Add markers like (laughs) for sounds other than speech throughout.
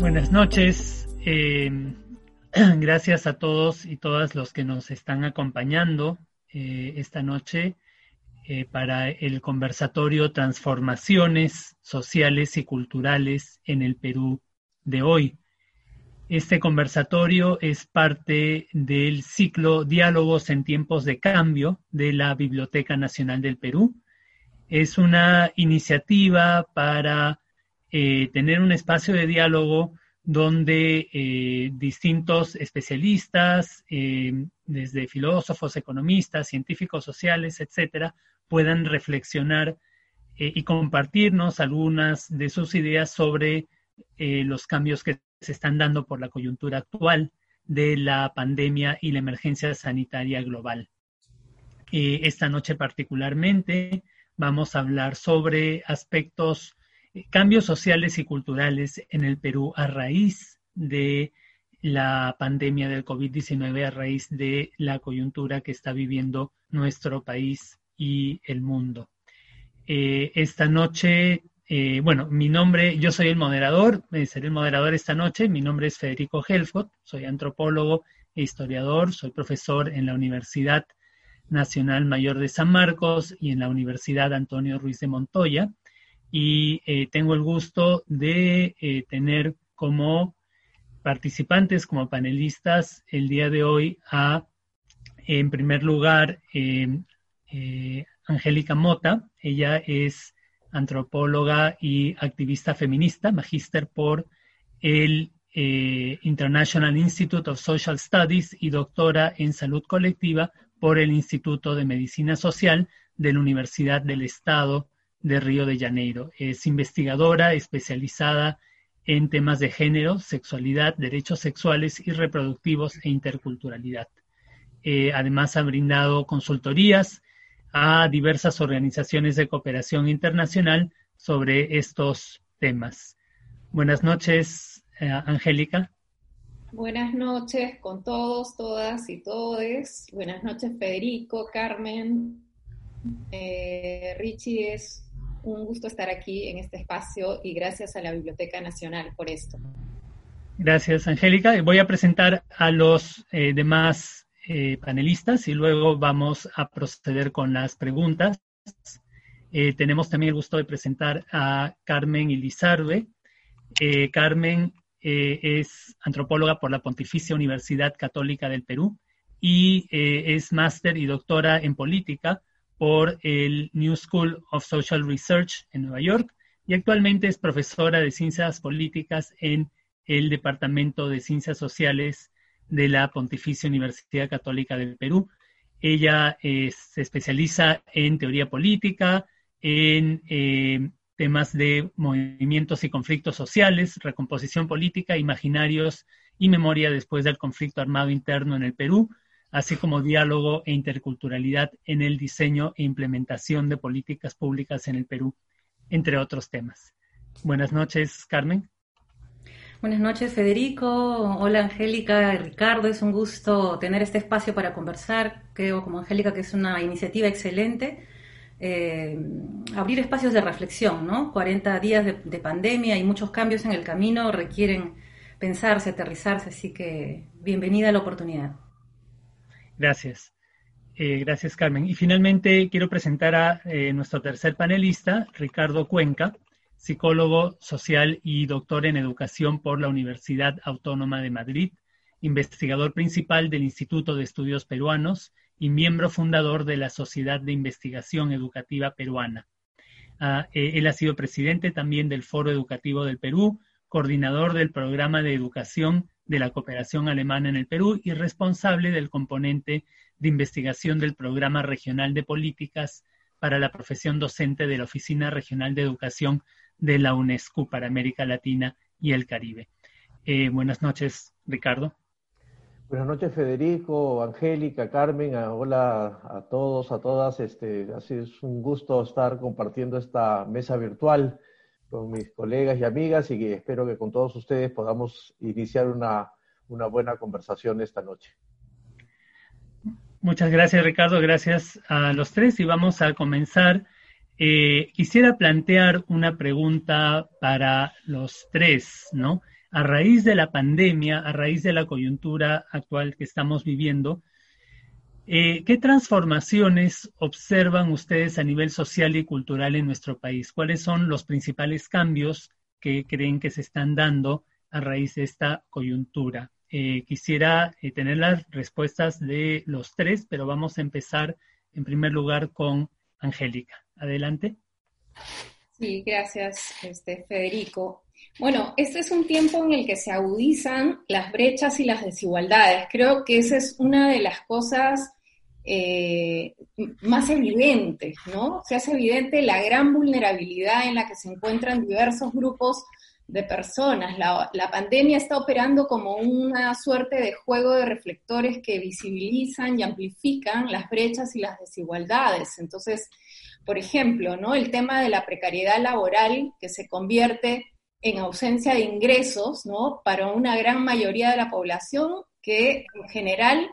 Buenas noches. Eh, (clears throat) gracias a todos y todas los que nos están acompañando eh, esta noche eh, para el conversatorio Transformaciones Sociales y Culturales en el Perú de hoy. Este conversatorio es parte del ciclo Diálogos en tiempos de cambio de la Biblioteca Nacional del Perú. Es una iniciativa para eh, tener un espacio de diálogo donde eh, distintos especialistas, eh, desde filósofos, economistas, científicos sociales, etcétera, puedan reflexionar y compartirnos algunas de sus ideas sobre los cambios que se están dando por la coyuntura actual de la pandemia y la emergencia sanitaria global. Esta noche particularmente vamos a hablar sobre aspectos, eh, cambios sociales y culturales en el Perú a raíz de la pandemia del COVID-19, a raíz de la coyuntura que está viviendo nuestro país y el mundo. Eh, esta noche eh, bueno, mi nombre, yo soy el moderador, eh, seré el moderador esta noche. Mi nombre es Federico Helfot, soy antropólogo e historiador, soy profesor en la Universidad Nacional Mayor de San Marcos y en la Universidad Antonio Ruiz de Montoya. Y eh, tengo el gusto de tener como participantes, como panelistas, el día de hoy a, en primer lugar, Angélica Mota. Ella es antropóloga y activista feminista, magíster por el eh, International Institute of Social Studies y doctora en salud colectiva por el Instituto de Medicina Social de la Universidad del Estado de Río de Janeiro. Es investigadora especializada en temas de género, sexualidad, derechos sexuales y reproductivos e interculturalidad. Eh, además ha brindado consultorías a diversas organizaciones de cooperación internacional sobre estos temas. Buenas noches, eh, Angélica. Buenas noches con todos, todas y todes. Buenas noches, Federico, Carmen. Eh, Richie, es un gusto estar aquí en este espacio y gracias a la Biblioteca Nacional por esto. Gracias, Angélica. Voy a presentar a los eh, demás eh, panelistas y luego vamos a proceder con las preguntas. Eh, tenemos también el gusto de presentar a Carmen Ilizarbe. Eh, Carmen es antropóloga por la Pontificia Universidad Católica del Perú y es máster y doctora en política por el New School of Social Research en Nueva York y actualmente es profesora de ciencias políticas en el Departamento de Ciencias Sociales de la Pontificia Universidad Católica del Perú. Ella eh, se especializa en teoría política, en eh, temas de movimientos y conflictos sociales, recomposición política, imaginarios y memoria después del conflicto armado interno en el Perú, así como diálogo e interculturalidad en el diseño e implementación de políticas públicas en el Perú, entre otros temas. Buenas noches, Carmen. Buenas noches, Federico. Hola, Angélica Ricardo. Es un gusto tener este espacio para conversar. Creo, como Angélica, que es una iniciativa excelente. Eh, abrir espacios de reflexión, ¿no? 40 días de, pandemia y muchos cambios en el camino requieren pensarse, aterrizarse, así que bienvenida a la oportunidad. Gracias. Eh, gracias, Carmen. Y finalmente quiero presentar a eh, nuestro tercer panelista, Ricardo Cuenca psicólogo social y doctor en educación por la Universidad Autónoma de Madrid, investigador principal del Instituto de Estudios Peruanos y miembro fundador de la Sociedad de Investigación Educativa Peruana. Ah, eh, él ha sido presidente también del Foro Educativo del Perú, coordinador del programa de educación de la cooperación alemana en el Perú y responsable del componente de investigación del programa regional de políticas para la profesión docente de la Oficina Regional de Educación de la UNESCO para América Latina y el Caribe. Eh, buenas noches, Ricardo. Buenas noches, Federico, Angélica, Carmen. Hola a todos, a todas. Este, así es un gusto estar compartiendo esta mesa virtual con mis colegas y amigas y espero que con todos ustedes podamos iniciar una, una buena conversación esta noche. Muchas gracias, Ricardo. Gracias a los tres y vamos a comenzar. Eh, quisiera plantear una pregunta para los tres, ¿no? A raíz de la pandemia, a raíz de la coyuntura actual que estamos viviendo, eh, ¿qué transformaciones observan ustedes a nivel social y cultural en nuestro país? ¿Cuáles son los principales cambios que creen que se están dando a raíz de esta coyuntura? Eh, quisiera tener las respuestas de los tres, pero vamos a empezar en primer lugar con Angélica. Adelante. Sí, gracias, este, Federico. Bueno, este es un tiempo en el que se agudizan las brechas y las desigualdades. Creo que esa es una de las cosas eh, más evidente, ¿no? Se hace evidente la gran vulnerabilidad en la que se encuentran diversos grupos de personas. La, la, pandemia está operando como una suerte de juego de reflectores que visibilizan y amplifican las brechas y las desigualdades. Entonces, por ejemplo, ¿no? El tema de la precariedad laboral que se convierte en ausencia de ingresos, ¿no? Para una gran mayoría de la población que en general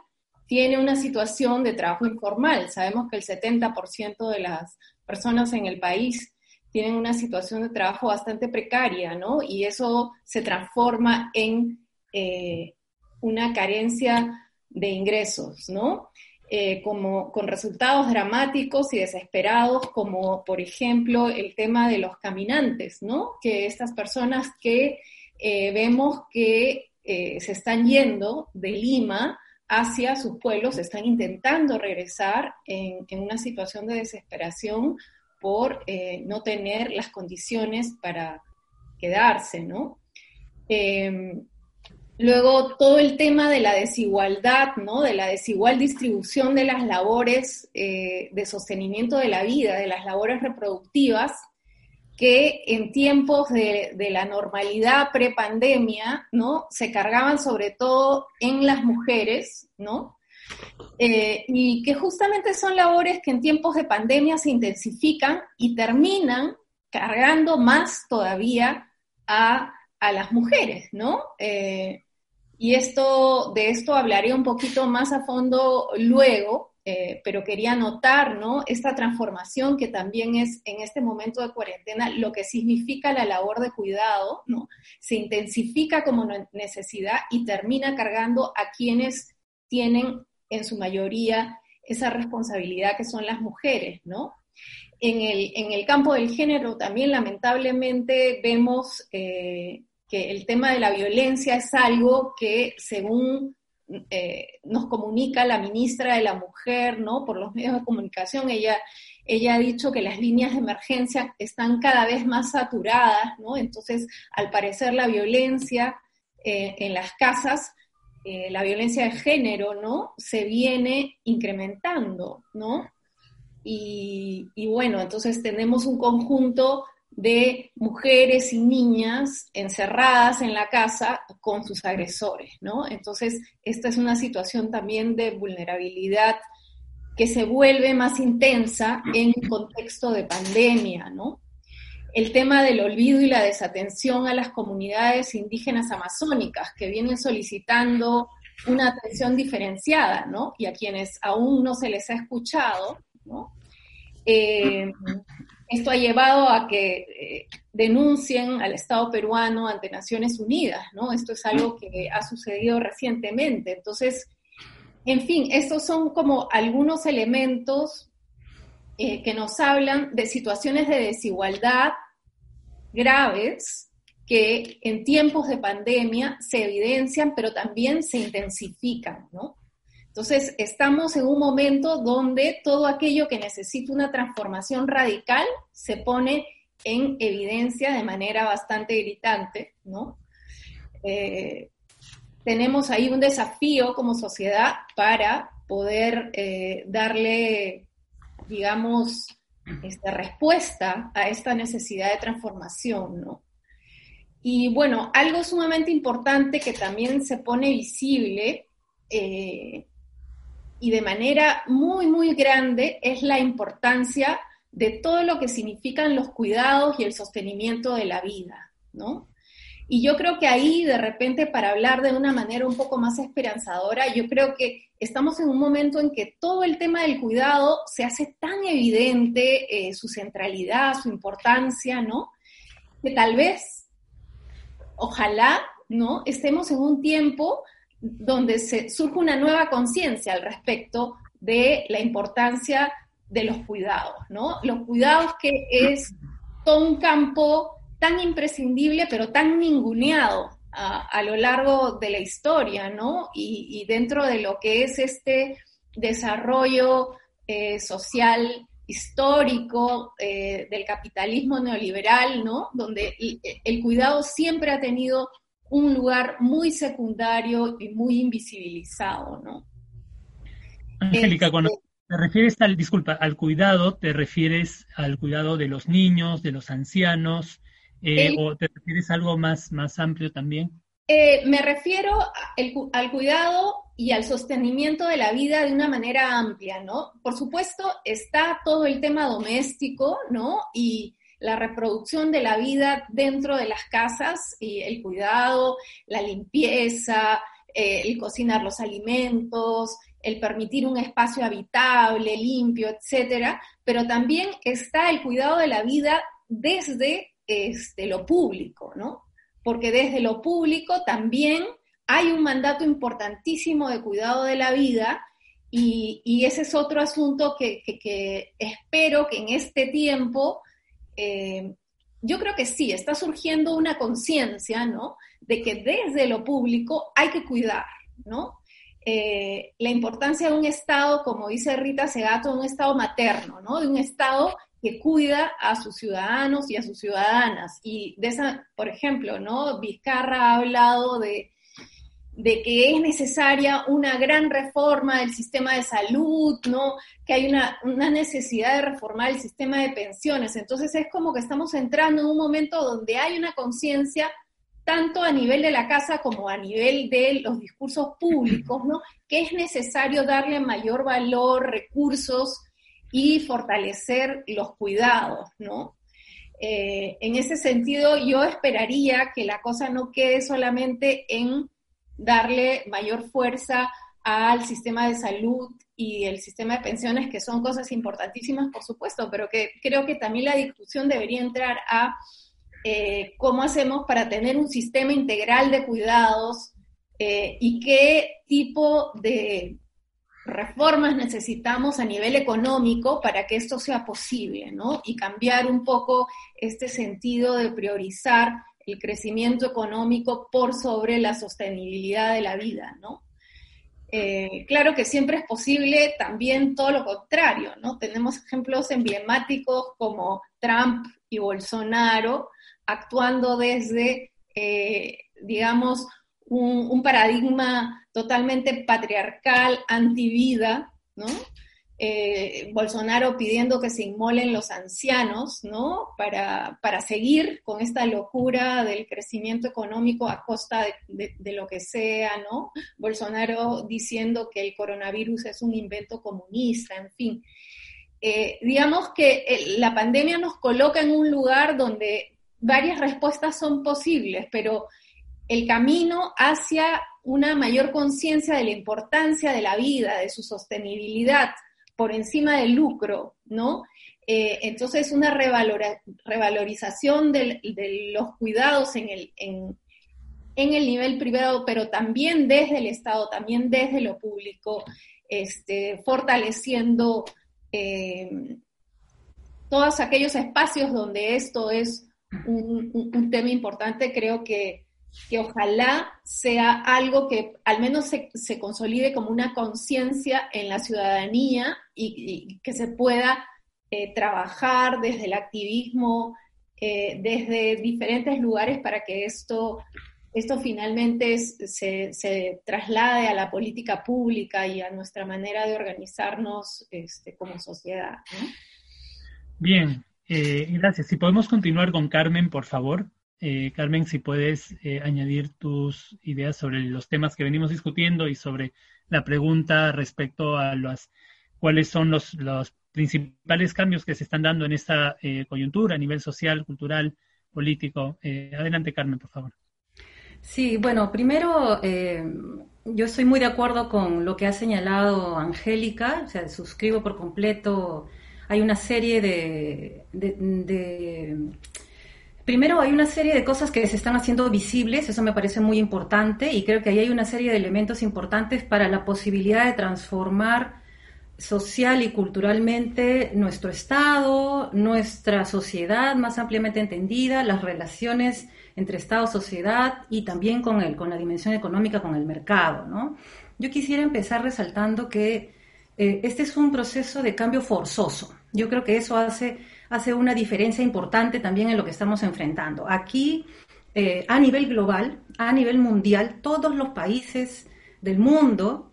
tiene una situación de trabajo informal. Sabemos que el 70% de las personas en el país tienen una situación de trabajo bastante precaria, ¿no? Y eso se transforma en eh, una carencia de ingresos, ¿no? Eh, como, con resultados dramáticos y desesperados, como por ejemplo el tema de los caminantes, ¿no? Que estas personas que eh, vemos que se están yendo de Lima hacia sus pueblos, están intentando regresar en, una situación de desesperación por eh, no tener las condiciones para quedarse, ¿no? Em, luego, todo el tema de la desigualdad, ¿no? De la desigual distribución de las labores eh, de sostenimiento de la vida, de las labores reproductivas, que en tiempos de, la normalidad prepandemia, ¿no? Se cargaban sobre todo en las mujeres, ¿no? Eh, y que justamente son labores que en tiempos de pandemia se intensifican y terminan cargando más todavía a, las mujeres, ¿no? Eh, y esto, de esto hablaré un poquito más a fondo luego, eh, pero quería notar, ¿no? Esta transformación que también es en este momento de cuarentena, lo que significa la labor de cuidado, ¿no? Se intensifica como necesidad y termina cargando a quienes tienen en su mayoría esa responsabilidad que son las mujeres, ¿no? En el, campo del género también lamentablemente vemos eh, que el tema de la violencia es algo que según eh, nos comunica la ministra de la Mujer, ¿no? Por los medios de comunicación, ella, ella ha dicho que las líneas de emergencia están cada vez más saturadas, ¿no? Entonces, al parecer la violencia eh, en las casas, eh, la violencia de género, ¿no? Se viene incrementando, ¿no? Y, y bueno, entonces tenemos un conjunto de mujeres y niñas encerradas en la casa con sus agresores, ¿no? Entonces, esta es una situación también de vulnerabilidad que se vuelve más intensa en contexto de pandemia, ¿no? El tema del olvido y la desatención a las comunidades indígenas amazónicas que vienen solicitando una atención diferenciada, ¿no? Y a quienes aún no se les ha escuchado, ¿no? Eh, esto ha llevado a que eh, denuncien al Estado peruano ante Naciones Unidas, ¿no? Esto es algo que ha sucedido recientemente. Entonces, en fin, estos son como algunos elementos eh, que nos hablan de situaciones de desigualdad graves que en tiempos de pandemia se evidencian, pero también se intensifican, ¿no? Entonces, estamos en un momento donde todo aquello que necesita una transformación radical se pone en evidencia de manera bastante gritante, ¿no? Eh, tenemos ahí un desafío como sociedad para poder eh, darle, digamos, este, respuesta a esta necesidad de transformación, ¿no? Y bueno, algo sumamente importante que también se pone visible eh, y de manera muy, muy grande es la importancia de todo lo que significan los cuidados y el sostenimiento de la vida, ¿no? Y yo creo que ahí, de repente, para hablar de una manera un poco más esperanzadora, yo creo que estamos en un momento en que todo el tema del cuidado se hace tan evidente, eh, su centralidad, su importancia, ¿no? Que tal vez, ojalá, ¿no? Estemos en un tiempo donde se surge una nueva conciencia al respecto de la importancia de los cuidados, ¿no? Los cuidados que es todo un campo tan imprescindible, pero tan ninguneado a, lo largo de la historia, ¿no? Y, dentro de lo que es este desarrollo eh, social histórico eh, del capitalismo neoliberal, ¿no? Donde el, cuidado siempre ha tenido un lugar muy secundario y muy invisibilizado, ¿no? Angélica, cuando este te refieres al, disculpa, al cuidado, te refieres al cuidado de los niños, de los ancianos, eh, ¿O te refieres a algo más, más amplio también? Eh, me refiero al cuidado y al sostenimiento de la vida de una manera amplia, ¿no? Por supuesto, está todo el tema doméstico, ¿no? Y la reproducción de la vida dentro de las casas y el cuidado, la limpieza, eh, el cocinar los alimentos, el permitir un espacio habitable, limpio, etcétera, pero también está el cuidado de la vida desde este, lo público, ¿no? Porque desde lo público también hay un mandato importantísimo de cuidado de la vida y, ese es otro asunto que, espero que en este tiempo, eh, yo creo que sí, está surgiendo una conciencia, ¿no? De que desde lo público hay que cuidar, ¿no? Eh, la importancia de un Estado, como dice Rita Segato, un Estado materno, ¿no? De un Estado que cuida a sus ciudadanos y a sus ciudadanas. Y de esa, por ejemplo, ¿no? Vizcarra ha hablado de, de que es necesaria una gran reforma del sistema de salud, ¿no? Que hay una, una, necesidad de reformar el sistema de pensiones. Entonces es como que estamos entrando en un momento donde hay una conciencia tanto a nivel de la casa como a nivel de los discursos públicos, ¿no? Que es necesario darle mayor valor, recursos y fortalecer los cuidados, ¿no? Eh, en ese sentido, yo esperaría que la cosa no quede solamente en darle mayor fuerza al sistema de salud y el sistema de pensiones, que son cosas importantísimas, por supuesto, pero que creo que también la discusión debería entrar a eh, cómo hacemos para tener un sistema integral de cuidados eh, y qué tipo de, reformas necesitamos a nivel económico para que esto sea posible, ¿no? Y cambiar un poco este sentido de priorizar el crecimiento económico por sobre la sostenibilidad de la vida, ¿no? Eh, claro que siempre es posible también todo lo contrario, ¿no? Tenemos ejemplos emblemáticos como Trump y Bolsonaro actuando desde, eh, digamos, un, paradigma totalmente patriarcal, antivida, ¿no? Eh, Bolsonaro pidiendo que se inmolen los ancianos, ¿no? Para, seguir con esta locura del crecimiento económico a costa de, lo que sea, ¿no? Bolsonaro diciendo que el coronavirus es un invento comunista, en fin. Eh, digamos que eh, la pandemia nos coloca en un lugar donde varias respuestas son posibles, pero el camino hacia una mayor conciencia de la importancia de la vida, de su sostenibilidad por encima del lucro, ¿no? Eh, entonces, una revalorización de los cuidados en el, nivel privado, pero también desde el Estado, también desde lo público, este, fortaleciendo eh, todos aquellos espacios donde esto es un tema importante, creo que que ojalá sea algo que al menos se, consolide como una conciencia en la ciudadanía y, que se pueda eh, trabajar desde el activismo, eh, desde diferentes lugares para que esto, esto finalmente se, traslade a la política pública y a nuestra manera de organizarnos este, como sociedad. Bien, eh, gracias. Si podemos continuar con Carmen, por favor. Eh, Carmen, si puedes eh, añadir tus ideas sobre los temas que venimos discutiendo y sobre la pregunta respecto a las cuáles son los, los principales cambios que se están dando en esta coyuntura a nivel social, cultural, político. adelante, Carmen, por favor. Sí, bueno, primero yo estoy muy de acuerdo con lo que ha señalado Angélica, o sea, suscribo por completo hay una serie de, Primero hay una serie de cosas que se están haciendo visibles, eso me parece muy importante y creo que ahí hay una serie de elementos importantes para la posibilidad de transformar social y culturalmente nuestro Estado, nuestra sociedad más ampliamente entendida, las relaciones entre Estado, sociedad y también con, el, con la dimensión económica, con el mercado. ¿no? Yo quisiera empezar resaltando que eh, este es un proceso de cambio forzoso. Yo creo que eso hace, hace una diferencia importante también en lo que estamos enfrentando. Aquí, eh, a nivel global, a nivel mundial, todos los países del mundo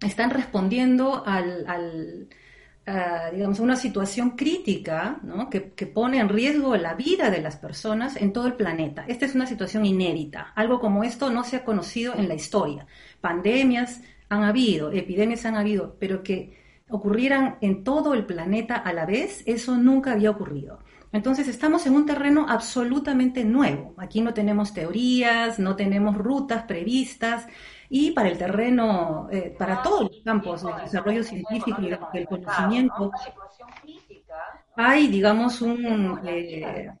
están respondiendo al, a, una situación crítica que, pone en riesgo la vida de las personas en todo el planeta. Esta es una situación inédita. Algo como esto no se ha conocido en la historia. Pandemias, han habido, epidemias han habido, pero que ocurrieran en todo el planeta a la vez, eso nunca había ocurrido. Entonces estamos en un terreno absolutamente nuevo. Aquí no tenemos teorías, no tenemos rutas previstas y para el terreno, eh, para todos los campos del desarrollo científico y del conocimiento, hay, digamos, un... Eh,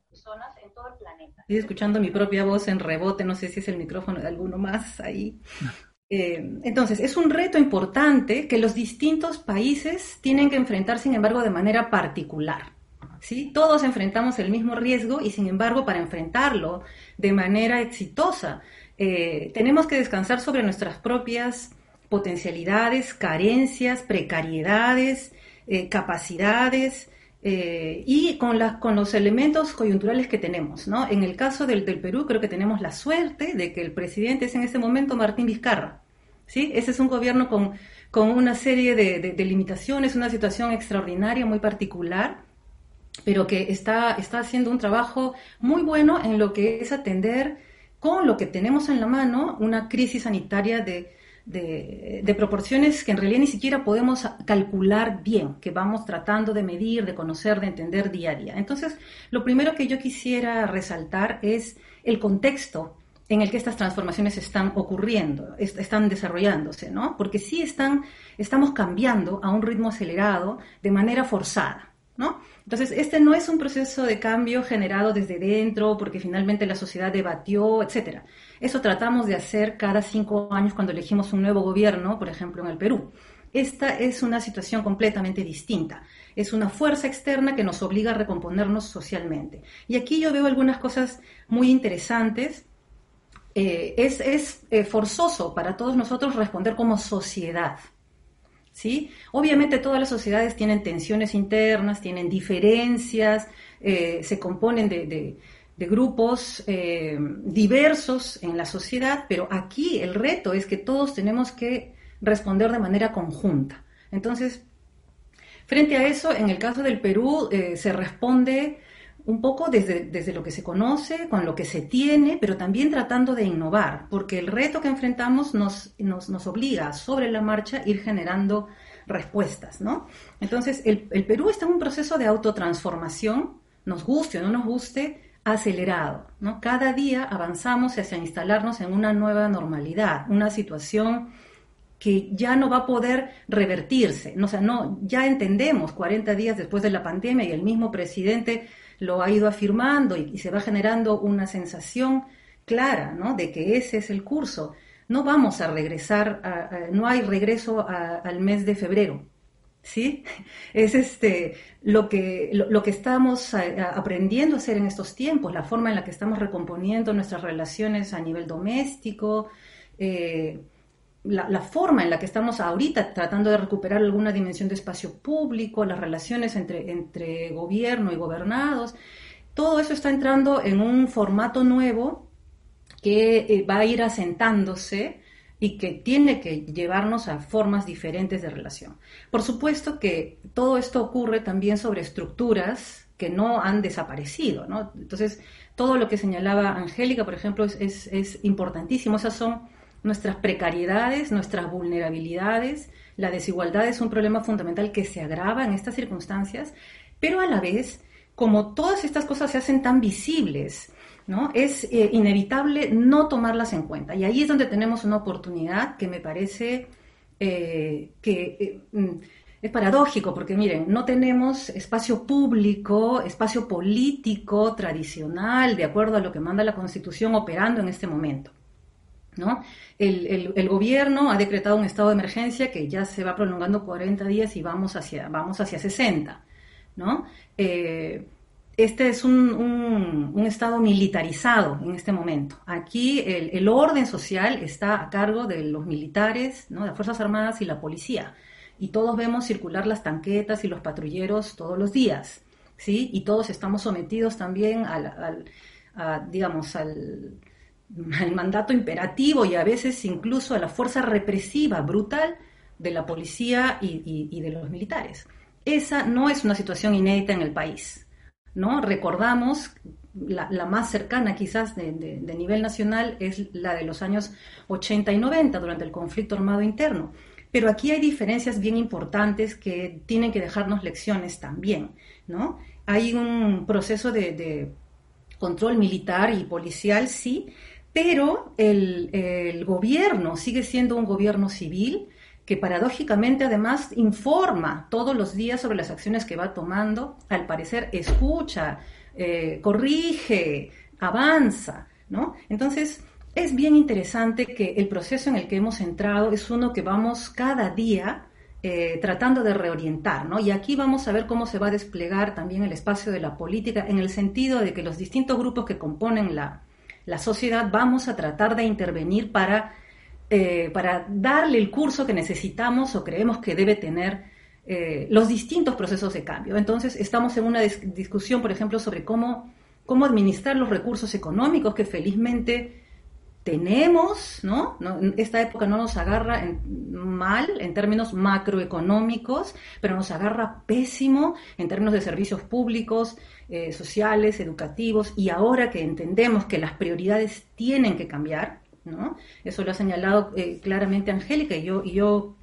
estoy escuchando mi propia voz en rebote, no sé si es el micrófono de alguno más ahí. (laughs) Eh, entonces, es un reto importante que los distintos países tienen que enfrentar, sin embargo, de manera particular. ¿sí? Todos enfrentamos el mismo riesgo y, sin embargo, para enfrentarlo de manera exitosa, eh, tenemos que descansar sobre nuestras propias potencialidades, carencias, precariedades, eh, capacidades, y con, con los elementos coyunturales que tenemos. ¿no? En el caso del, del, Perú creo que tenemos la suerte de que el presidente es en este momento Martín Vizcarra. ¿sí? Ese es un gobierno con, con una serie de, de, limitaciones, una situación extraordinaria, muy particular, pero que está, está haciendo un trabajo muy bueno en lo que es atender con lo que tenemos en la mano una crisis sanitaria de, de, proporciones que en realidad ni siquiera podemos calcular bien, que vamos tratando de medir, de conocer, de entender día a día. Entonces, lo primero que yo quisiera resaltar es el contexto en el que estas transformaciones están ocurriendo, están desarrollándose, ¿no? Porque sí están, estamos cambiando a un ritmo acelerado de manera forzada, ¿no? Entonces, este no es un proceso de cambio generado desde dentro, porque finalmente la sociedad debatió, etcétera. Eso tratamos de hacer cada cinco años cuando elegimos un nuevo gobierno, por ejemplo, en el Perú. Esta es una situación completamente distinta. Es una fuerza externa que nos obliga a recomponernos socialmente. Y aquí yo veo algunas cosas muy interesantes eh, es, eh, forzoso para todos nosotros responder como sociedad. ¿sí? Obviamente todas las sociedades tienen tensiones internas, tienen diferencias, eh, se componen de, grupos diversos en la sociedad, pero aquí el reto es que todos tenemos que responder de manera conjunta. Entonces, frente a eso, en el caso del Perú, se responde un poco desde, desde, lo que se conoce, con lo que se tiene, pero también tratando de innovar, porque el reto que enfrentamos nos, nos, nos obliga sobre la marcha a ir generando respuestas, ¿no? Entonces, el, el, Perú está en un proceso de autotransformación, nos guste o no nos guste, acelerado, ¿no? Cada día avanzamos hacia instalarnos en una nueva normalidad, una situación que ya no va a poder revertirse, o sea, no, ya entendemos 40 días después de la pandemia y el mismo presidente lo ha ido afirmando y, se va generando una sensación clara ¿no? de que ese es el curso. No vamos a regresar, no hay regreso al mes de febrero. ¿Sí? Es este, lo, que, lo, que estamos aprendiendo a hacer en estos tiempos, la forma en la que estamos recomponiendo nuestras relaciones a nivel doméstico, eh, la, forma en la que estamos ahorita tratando de recuperar alguna dimensión de espacio público, las relaciones entre, entre gobierno y gobernados, todo eso está entrando en un formato nuevo que eh, va a ir asentándose y que tiene que llevarnos a formas diferentes de relación. Por supuesto que todo esto ocurre también sobre estructuras que no han desaparecido, ¿no? Entonces, todo lo que señalaba Angélica, por ejemplo, es, es, importantísimo. Esas son nuestras precariedades, nuestras vulnerabilidades. La desigualdad es un problema fundamental que se agrava en estas circunstancias, pero a la vez, como todas estas cosas se hacen tan visibles, ¿no? Es eh, inevitable no tomarlas en cuenta. Y ahí es donde tenemos una oportunidad que me parece eh, que eh, mm, es paradójico porque miren, no tenemos espacio público, espacio político tradicional, de acuerdo a lo que manda la Constitución, operando en este momento. ¿no? El, gobierno ha decretado un estado de emergencia que ya se va prolongando 40 días y vamos hacia, vamos hacia 60. ¿no? Eh, este es un, estado militarizado en este momento. Aquí el, orden social está a cargo de los militares, ¿no? de las Fuerzas Armadas y la policía y todos vemos circular las tanquetas y los patrulleros todos los días, ¿sí? Y todos estamos sometidos también al, digamos, al, mandato imperativo y a veces incluso a la fuerza represiva brutal de la policía y, de los militares. Esa no es una situación inédita en el país, ¿no? Recordamos la, más cercana quizás de, de, nivel nacional es la de los años 80 y 90 durante el conflicto armado interno. Pero aquí hay diferencias bien importantes que tienen que dejarnos lecciones también, ¿no? Hay un proceso de, control militar y policial, sí, pero el, gobierno sigue siendo un gobierno civil que paradójicamente además informa todos los días sobre las acciones que va tomando, al parecer escucha, eh, corrige, avanza, ¿no? Entonces, es bien interesante que el proceso en el que hemos entrado es uno que vamos cada día eh, tratando de reorientar, ¿no? Y aquí vamos a ver cómo se va a desplegar también el espacio de la política en el sentido de que los distintos grupos que componen la, sociedad vamos a tratar de intervenir para, eh, para darle el curso que necesitamos o creemos que debe tener eh, los distintos procesos de cambio. Entonces, estamos en una discusión, por ejemplo, sobre cómo, cómo administrar los recursos económicos que felizmente tenemos, ¿no? Esta época no nos agarra mal en términos macroeconómicos, pero nos agarra pésimo en términos de servicios públicos, eh, sociales, educativos, y ahora que entendemos que las prioridades tienen que cambiar, ¿no? Eso lo ha señalado eh, claramente Angélica y yo,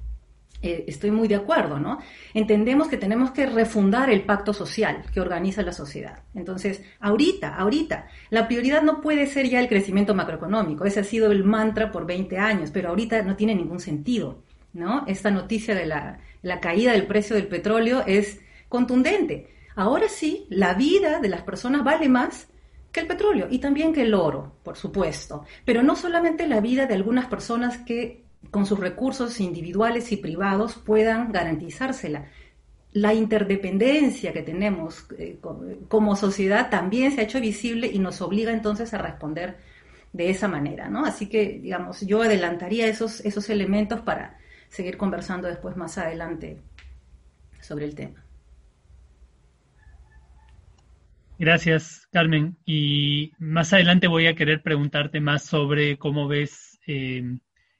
eh, estoy muy de acuerdo, ¿no? Entendemos que tenemos que refundar el pacto social que organiza la sociedad. Entonces, ahorita, ahorita, la prioridad no puede ser ya el crecimiento macroeconómico. Ese ha sido el mantra por 20 años, pero ahorita no tiene ningún sentido, ¿no? Esta noticia de la caída del precio del petróleo es contundente. Ahora sí, la vida de las personas vale más que el petróleo y también que el oro, por supuesto. Pero no solamente la vida de algunas personas que con sus recursos individuales y privados puedan garantizársela. La interdependencia que tenemos eh, como sociedad también se ha hecho visible y nos obliga entonces a responder de esa manera, ¿no? Así que, digamos, yo adelantaría esos, esos elementos para seguir conversando después más adelante sobre el tema. Gracias, Carmen. Y más adelante voy a querer preguntarte más sobre cómo ves eh,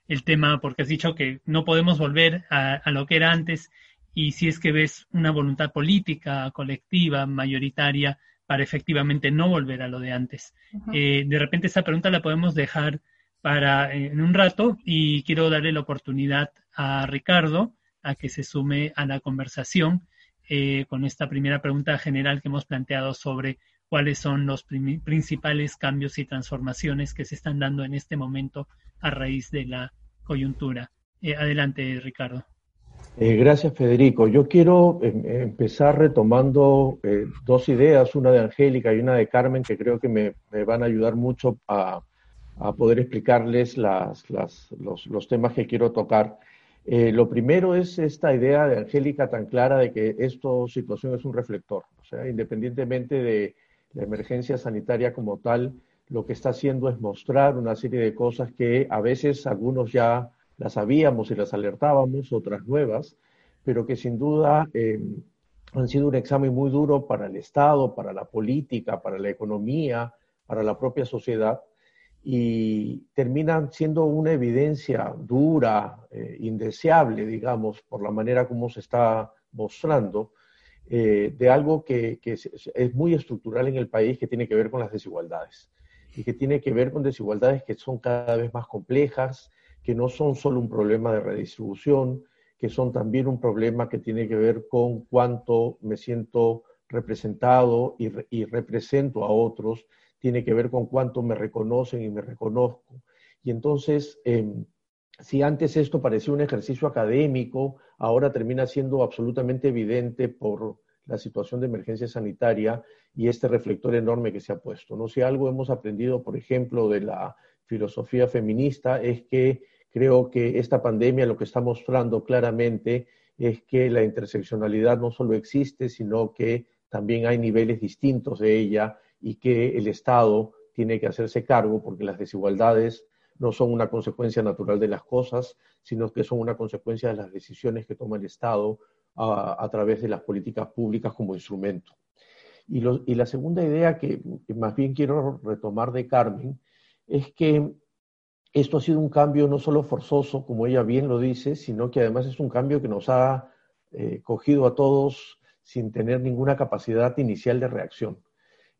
el tema, porque has dicho que no podemos volver a, lo que era antes y si es que ves una voluntad política, colectiva, mayoritaria, para efectivamente no volver a lo de antes. Eh, de repente esta pregunta la podemos dejar para eh, en un rato y quiero darle la oportunidad a Ricardo a que se sume a la conversación eh, con esta primera pregunta general que hemos planteado sobre cuáles son los principales cambios y transformaciones que se están dando en este momento a raíz de la coyuntura. Eh, adelante, Ricardo. Eh, gracias, Federico. Yo quiero em, empezar retomando eh, dos ideas, una de Angélica y una de Carmen, que creo que me, van a ayudar mucho a, poder explicarles las, los, temas que quiero tocar. Lo primero es esta idea de Angélica tan clara de que esta situación es un reflector. O sea, independientemente de la emergencia sanitaria como tal, lo que está haciendo es mostrar una serie de cosas que a veces algunos ya las sabíamos y las alertábamos, otras nuevas, pero que sin duda eh, han sido un examen muy duro para el Estado, para la política, para la economía, para la propia sociedad, y terminan siendo una evidencia dura, eh, indeseable, digamos, por la manera como se está mostrando, eh, de algo que, es, muy estructural en el país que tiene que ver con las desigualdades y que tiene que ver con desigualdades que son cada vez más complejas, que no son solo un problema de redistribución, que son también un problema que tiene que ver con cuánto me siento representado y, represento a otros, tiene que ver con cuánto me reconocen y me reconozco. Y entonces, em, si antes esto parecía un ejercicio académico, ahora termina siendo absolutamente evidente por la situación de emergencia sanitaria y este reflector enorme que se ha puesto. No si algo hemos aprendido, por ejemplo, de la filosofía feminista es que creo que esta pandemia lo que está mostrando claramente es que la interseccionalidad no solo existe, sino que también hay niveles distintos de ella y que el Estado tiene que hacerse cargo porque las desigualdades no son una consecuencia natural de las cosas, sino que son una consecuencia de las decisiones que toma el Estado a, través de las políticas públicas como instrumento. Y, la segunda idea que, más bien quiero retomar de Carmen es que esto ha sido un cambio no solo forzoso, como ella bien lo dice, sino que además es un cambio que nos ha eh, cogido a todos sin tener ninguna capacidad inicial de reacción.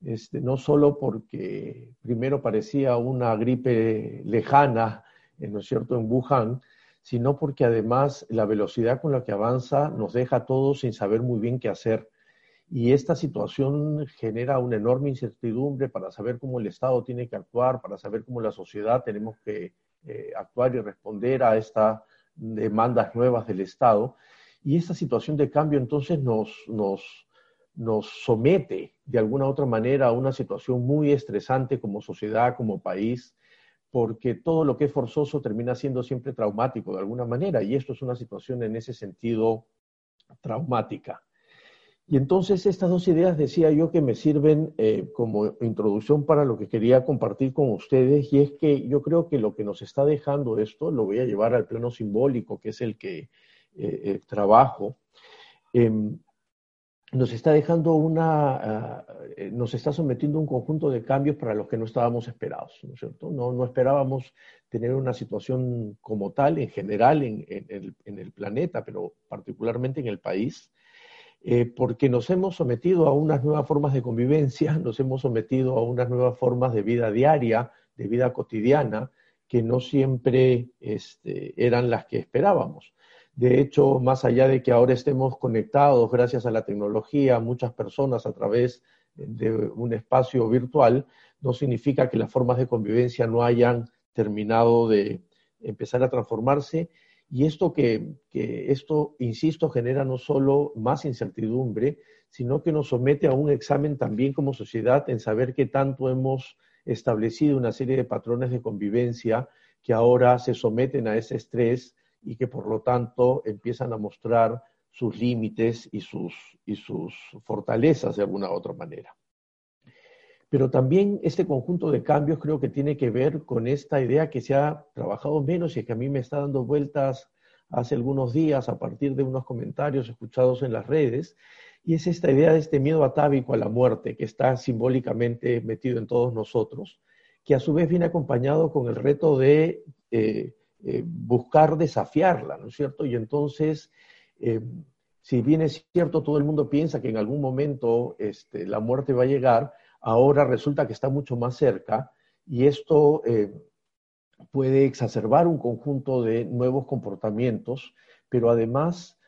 Este, no solo porque primero parecía una gripe lejana, eh, ¿no es cierto?, en Wuhan, sino porque además la velocidad con la que avanza nos deja a todos sin saber muy bien qué hacer. Y esta situación genera una enorme incertidumbre para saber cómo el Estado tiene que actuar, para saber cómo la sociedad tenemos que eh, actuar y responder a estas demandas nuevas del Estado. Y esta situación de cambio entonces nos, nos, nos somete de alguna otra manera a una situación muy estresante como sociedad, como país, porque todo lo que es forzoso termina siendo siempre traumático de alguna manera, y esto es una situación en ese sentido traumática. Y entonces estas dos ideas decía yo que me sirven eh, como introducción para lo que quería compartir con ustedes, y es que yo creo que lo que nos está dejando esto, lo voy a llevar al plano simbólico, que es el que eh, eh, trabajo, em, nos está dejando una, ah, eh, nos está sometiendo a un conjunto de cambios para los que no estábamos esperados, ¿no es cierto? No, no esperábamos tener una situación como tal en general en, el, planeta, pero particularmente en el país, eh, porque nos hemos sometido a unas nuevas formas de convivencia, nos hemos sometido a unas nuevas formas de vida diaria, de vida cotidiana, que no siempre este, eran las que esperábamos. De hecho, más allá de que ahora estemos conectados gracias a la tecnología, muchas personas a través de un espacio virtual, no significa que las formas de convivencia no hayan terminado de empezar a transformarse. Y esto que, esto, insisto, genera no solo más incertidumbre, sino que nos somete a un examen también como sociedad en saber qué tanto hemos establecido una serie de patrones de convivencia que ahora se someten a ese estrés y que por lo tanto empiezan a mostrar sus límites y sus, y sus fortalezas de alguna u otra manera. Pero también este conjunto de cambios creo que tiene que ver con esta idea que se ha trabajado menos y que a mí me está dando vueltas hace algunos días a partir de unos comentarios escuchados en las redes, y es esta idea de este miedo atávico a la muerte que está simbólicamente metido en todos nosotros, que a su vez viene acompañado con el reto de eh, eh, buscar desafiarla, ¿no es cierto? Y entonces, eh, si bien es cierto, todo el mundo piensa que en algún momento este, la muerte va a llegar, ahora resulta que está mucho más cerca y esto eh, puede exacerbar un conjunto de nuevos comportamientos, pero además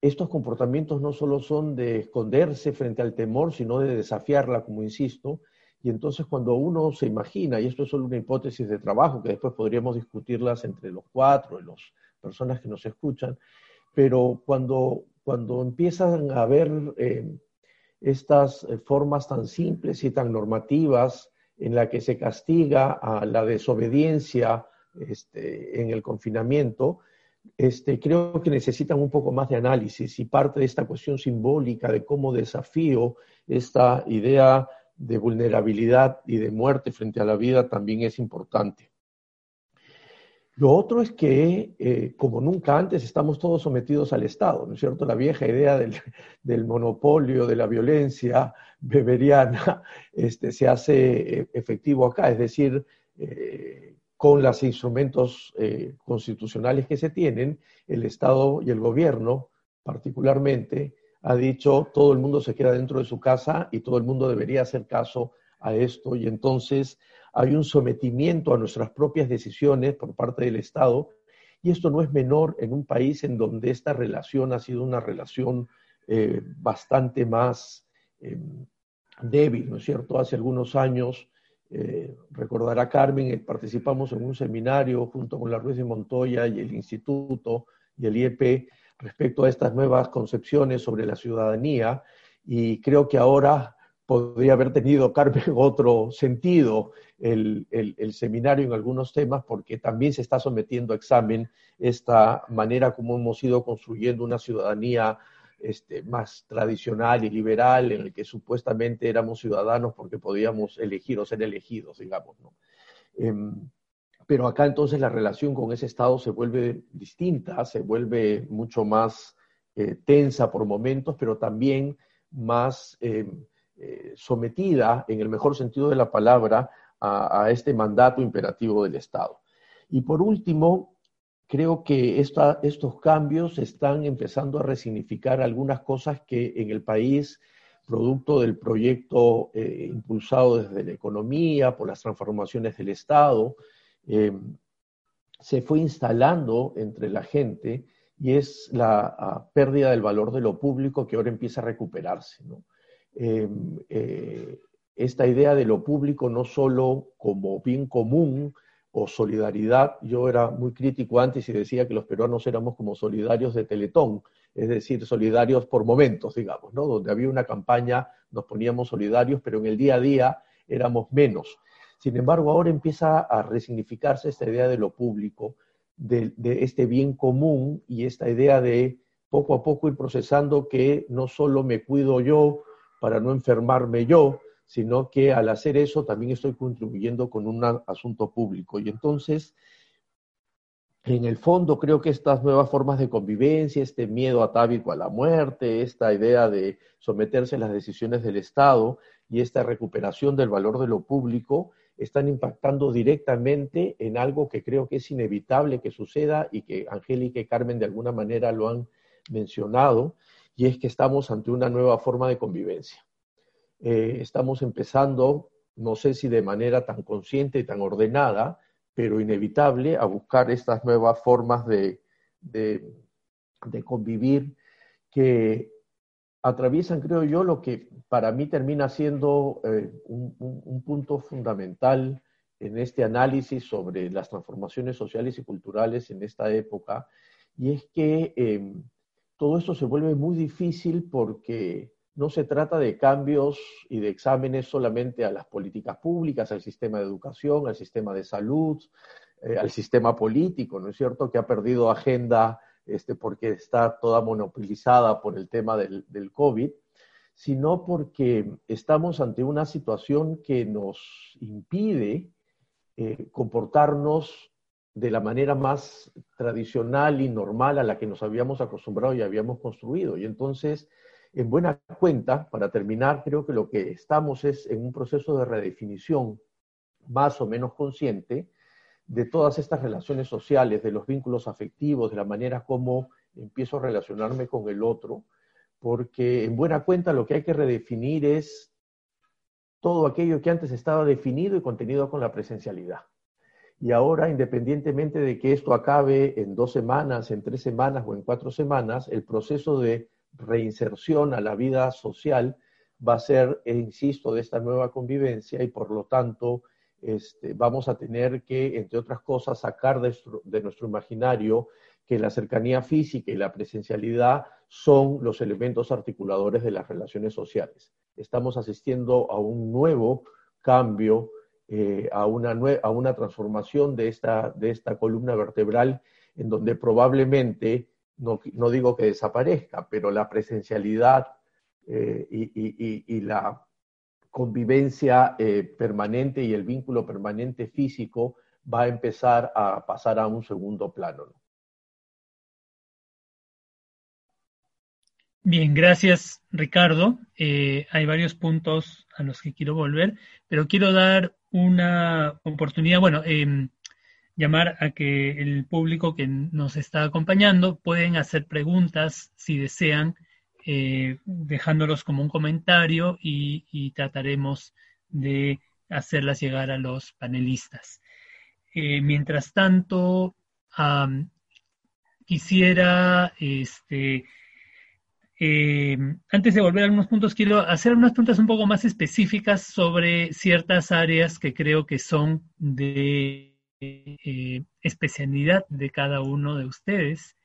estos comportamientos no solo son de esconderse frente al temor, sino de desafiarla, como insisto, y entonces cuando uno se imagina, y esto es solo una hipótesis de trabajo, que después podríamos discutirlas entre los cuatro y las personas que nos escuchan, pero cuando, cuando empiezan a ver eh, estas eh, formas tan simples y tan normativas en la que se castiga a la desobediencia este, en el confinamiento, este, creo que necesitan un poco más de análisis y parte de esta cuestión simbólica de cómo desafío esta idea de vulnerabilidad y de muerte frente a la vida también es importante. Lo otro es que, eh, como nunca antes, estamos todos sometidos al Estado, ¿no es cierto? La vieja idea del, (laughs) monopolio, de la violencia beberiana, (laughs) este, se hace eh, efectivo acá, es decir, eh, con los instrumentos constitucionales que se tienen, el Estado y el gobierno, particularmente, ha dicho todo el mundo se queda dentro de su casa y todo el mundo debería hacer caso a esto y entonces hay un sometimiento a nuestras propias decisiones por parte del Estado y esto no es menor en un país en donde esta relación ha sido una relación eh, bastante más em, débil, ¿no es cierto? Hace algunos años, eh, recordará Carmen, eh, participamos en un seminario junto con la Ruiz de Montoya y el Instituto y el IEP respecto a estas nuevas concepciones sobre la ciudadanía y creo que ahora podría haber tenido, Carmen, (laughs) otro sentido el, seminario en algunos temas porque también se está sometiendo a examen esta manera como hemos ido construyendo una ciudadanía este, más tradicional y liberal en el que supuestamente éramos ciudadanos porque podíamos elegir o ser elegidos, digamos. ¿no? Em, pero acá entonces la relación con ese Estado se vuelve distinta, se vuelve mucho más eh, tensa por momentos, pero también más eh, eh, sometida, en el mejor sentido de la palabra, a, este mandato imperativo del Estado. Y por último, creo que estos cambios están empezando a resignificar algunas cosas que en el país, producto del proyecto impulsado desde la economía, por las transformaciones del Estado, eh, se fue instalando entre la gente y es la pérdida del valor de lo público que ahora empieza a recuperarse. Eh, eh, esta idea de lo público no solo como bien común o solidaridad, yo era muy crítico antes y decía que los peruanos éramos como solidarios de Teletón, es decir, solidarios por momentos, digamos, ¿no? donde había una campaña nos poníamos solidarios, pero en el día a día éramos menos. Sin embargo, ahora empieza a resignificarse esta idea de lo público, de, este bien común y esta idea de poco a poco ir procesando que no solo me cuido yo para no enfermarme yo, sino que al hacer eso también estoy contribuyendo con un asunto público. Y entonces, en el fondo, creo que estas nuevas formas de convivencia, este miedo atávico a la muerte, esta idea de someterse a las decisiones del Estado y esta recuperación del valor de lo público, están impactando directamente en algo que creo que es inevitable que suceda y que Angélica y Carmen de alguna manera lo han mencionado, y es que estamos ante una nueva forma de convivencia. Eh, estamos empezando, no sé si de manera tan consciente y tan ordenada, pero inevitable, a buscar estas nuevas formas de, de, de convivir que atraviesan, creo yo, lo que para mí termina siendo eh, un, punto fundamental en este análisis sobre las transformaciones sociales y culturales en esta época, y es que em, todo esto se vuelve muy difícil porque no se trata de cambios y de exámenes solamente a las políticas públicas, al sistema de educación, al sistema de salud, eh, al sistema político, ¿no es cierto?, que ha perdido agenda este, porque está toda monopolizada por el tema del, del COVID, sino porque estamos ante una situación que nos impide eh, comportarnos de la manera más tradicional y normal a la que nos habíamos acostumbrado y habíamos construido. Y entonces, en buena cuenta, para terminar, creo que lo que estamos es en un proceso de redefinición más o menos consciente de todas estas relaciones sociales, de los vínculos afectivos, de la manera como empiezo a relacionarme con el otro, porque en buena cuenta lo que hay que redefinir es todo aquello que antes estaba definido y contenido con la presencialidad. Y ahora, independientemente de que esto acabe en dos semanas, en tres semanas o en cuatro semanas, el proceso de reinserción a la vida social va a ser, e insisto, de esta nueva convivencia y por lo tanto este, vamos a tener que, entre otras cosas, sacar de nuestro imaginario que la cercanía física y la presencialidad son los elementos articuladores de las relaciones sociales. Estamos asistiendo a un nuevo cambio, eh, a, una a una transformación de esta, de esta columna vertebral en donde probablemente, no, digo que desaparezca, pero la presencialidad eh, y, la convivencia eh, permanente y el vínculo permanente físico va a empezar a pasar a un segundo plano. Bien, gracias Ricardo. Eh, hay varios puntos a los que quiero volver, pero quiero dar una oportunidad, bueno, em, llamar a que el público que nos está acompañando pueden hacer preguntas si desean eh, dejándolos como un comentario y, trataremos de hacerlas llegar a los panelistas. Eh, mientras tanto, quisiera, este, eh, antes de volver a algunos puntos, quiero hacer unas preguntas un poco más específicas sobre ciertas áreas que creo que son de especialidad de cada uno de ustedes.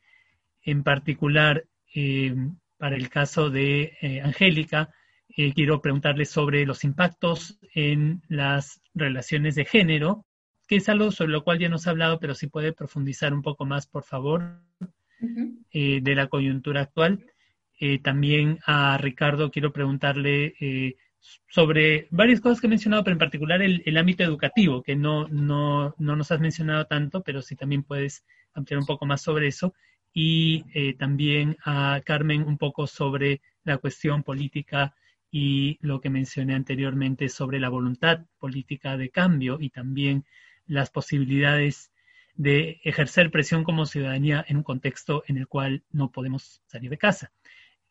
En particular, para el caso de eh, Angélica, eh, quiero preguntarle sobre los impactos en las relaciones de género, que es algo sobre lo cual ya nos ha hablado, pero si puede profundizar un poco más, por favor, eh, de la coyuntura actual. también a Ricardo quiero preguntarle sobre varias cosas que he mencionado, pero en particular el, el ámbito educativo, que no, no, no, nos has mencionado tanto, pero si también puedes ampliar un poco más sobre eso y eh, también a Carmen un poco sobre la cuestión política y lo que mencioné anteriormente sobre la voluntad política de cambio y también las posibilidades de ejercer presión como ciudadanía en un contexto en el cual no podemos salir de casa.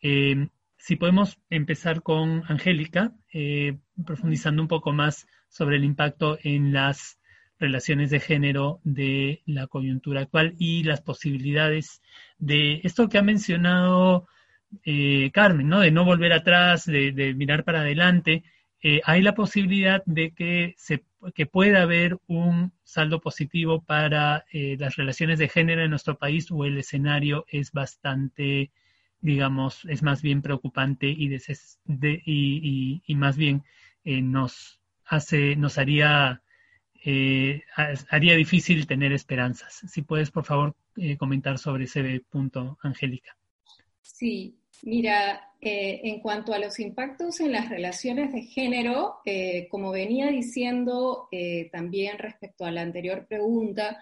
Eh, si podemos empezar con Angélica, eh, profundizando un poco más sobre el impacto en las relaciones de género de la coyuntura actual y las posibilidades de esto que ha mencionado eh, Carmen, ¿no? De no volver atrás, de, mirar para adelante. Eh, hay la posibilidad de que, se, que pueda haber un saldo positivo para eh, las relaciones de género en nuestro país o el escenario es bastante, digamos, es más bien preocupante y, más bien nos hace, nos haría eh, haría difícil tener esperanzas. Si puedes, por favor, eh, comentar sobre ese punto, Angélica. Sí, mira, eh, en cuanto a los impactos en las relaciones de género, como venía diciendo también respecto a la anterior pregunta,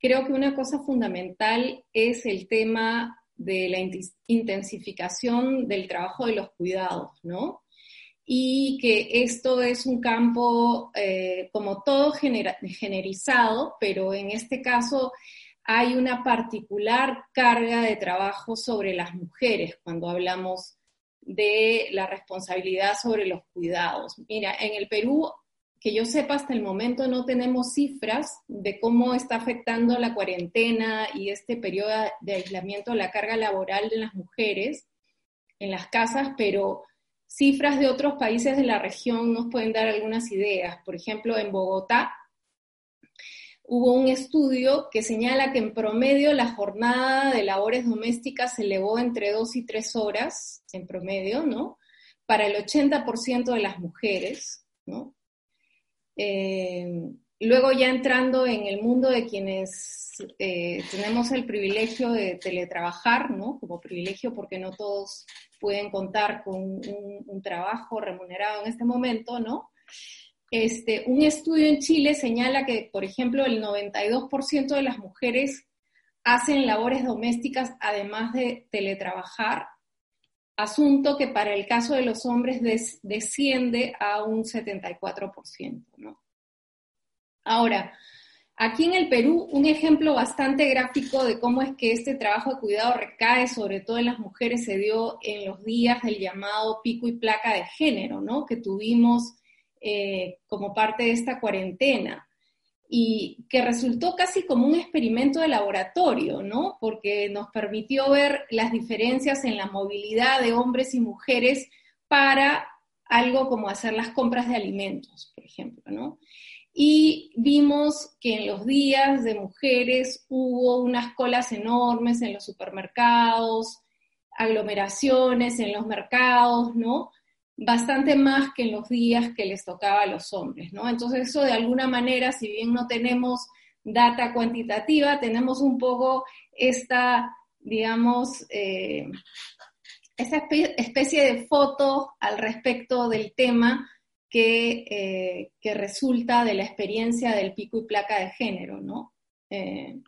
creo que una cosa fundamental es el tema de la intensificación del trabajo de los cuidados, ¿no? Y que esto es un campo eh, como todo generizado, pero en este caso hay una particular carga de trabajo sobre las mujeres cuando hablamos de la responsabilidad sobre los cuidados. Mira, en el Perú, que yo sepa hasta el momento no tenemos cifras de cómo está afectando la cuarentena y este periodo de aislamiento la carga laboral de las mujeres en las casas, pero Cifras de otros países de la región nos pueden dar algunas ideas. Por ejemplo, en Bogotá hubo un estudio que señala que en promedio la jornada de labores domésticas se elevó entre dos y tres horas, en promedio, ¿no? Para el 80% de las mujeres, ¿no? Eh, luego ya entrando en el mundo de quienes eh, tenemos el privilegio de teletrabajar, ¿no? Como privilegio porque no todos pueden contar con un, trabajo remunerado en este momento, ¿no? Este, un estudio en Chile señala que, por ejemplo, el 92% de las mujeres hacen labores domésticas además de teletrabajar, asunto que para el caso de los hombres desciende a un 74%, ¿no? Ahora, Aquí en el Perú, un ejemplo bastante gráfico de cómo es que este trabajo de cuidado recae sobre todo en las mujeres se dio en los días del llamado pico y placa de género, ¿no? Que tuvimos eh, como parte de esta cuarentena y que resultó casi como un experimento de laboratorio, ¿no? Porque nos permitió ver las diferencias en la movilidad de hombres y mujeres para algo como hacer las compras de alimentos, por ejemplo, ¿no? Y vimos que en los días de mujeres hubo unas colas enormes en los supermercados, aglomeraciones en los mercados, ¿no? Bastante más que en los días que les tocaba a los hombres, ¿no? Entonces eso de alguna manera, si bien no tenemos data cuantitativa, tenemos un poco esta, digamos, eh, esa especie de foto al respecto del tema eh, que, resulta de la experiencia del pico y placa de género, ¿no? Eh,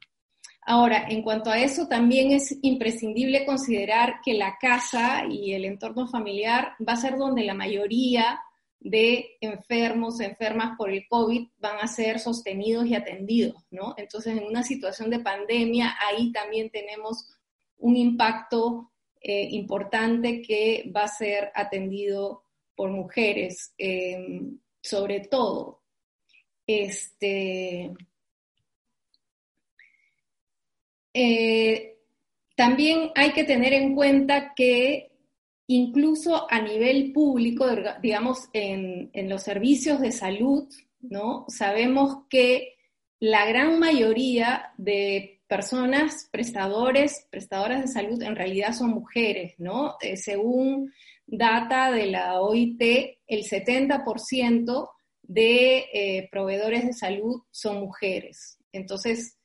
ahora, en cuanto a eso, también es imprescindible considerar que la casa y el entorno familiar va a ser donde la mayoría de enfermos, enfermas por el COVID van a ser sostenidos y atendidos, ¿no? Entonces, en una situación de pandemia, ahí también tenemos un impacto eh, importante que va a ser atendido por mujeres, em, sobre todo. Este, eh, también hay que tener en cuenta que incluso a nivel público, digamos, en, los servicios de salud, ¿no? Sabemos que la gran mayoría de personas, prestadores, prestadoras de salud, en realidad son mujeres, ¿no? Eh, según data de la OIT, el 70% de eh, proveedores de salud son mujeres. Entonces,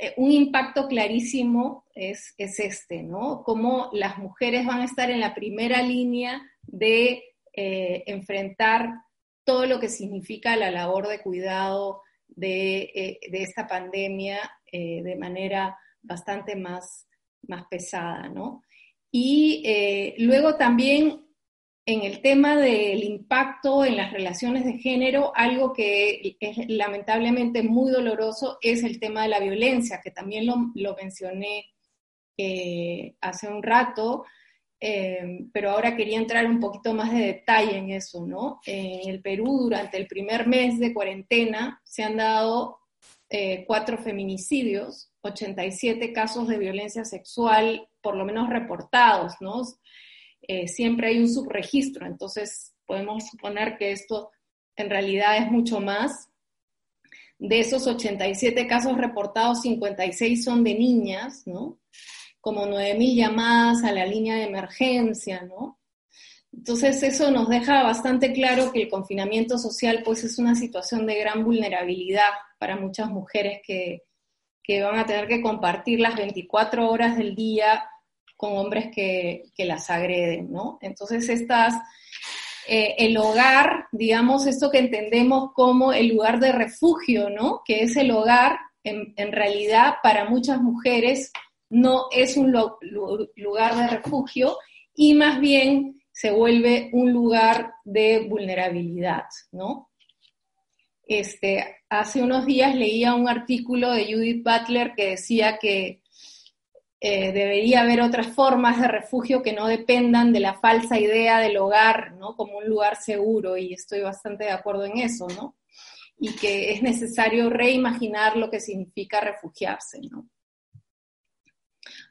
eh, un impacto clarísimo es, este, ¿no? Cómo las mujeres van a estar en la primera línea de eh, enfrentar todo lo que significa la labor de cuidado de, eh, esta pandemia de manera bastante más, más pesada, ¿no? Y luego también en el tema del impacto en las relaciones de género, algo que es lamentablemente muy doloroso es el tema de la violencia, que también lo, mencioné eh, hace un rato, eh, pero ahora quería entrar un poquito más de detalle en eso, ¿no? En el Perú, durante el primer mes de cuarentena, se han dado eh, cuatro feminicidios, 87 casos de violencia sexual, por lo menos reportados, ¿no? Eh, siempre hay un subregistro, entonces podemos suponer que esto en realidad es mucho más. De esos 87 casos reportados, 56 son de niñas, ¿no? Como 9.000 llamadas a la línea de emergencia, ¿no? Entonces eso nos deja bastante claro que el confinamiento social pues es una situación de gran vulnerabilidad para muchas mujeres que, que van a tener que compartir las 24 horas del día con hombres que, las agreden, ¿no? Entonces, estas, eh, el hogar, digamos, esto que entendemos como el lugar de refugio, ¿no? Que es el hogar, en, realidad, para muchas mujeres no es un lugar de refugio y más bien se vuelve un lugar de vulnerabilidad, ¿no? Este, hace unos días leía un artículo de Judith Butler que decía que eh, debería haber otras formas de refugio que no dependan de la falsa idea del hogar, ¿no? Como un lugar seguro, y estoy bastante de acuerdo en eso, ¿no? Y que es necesario reimaginar lo que significa refugiarse, ¿no?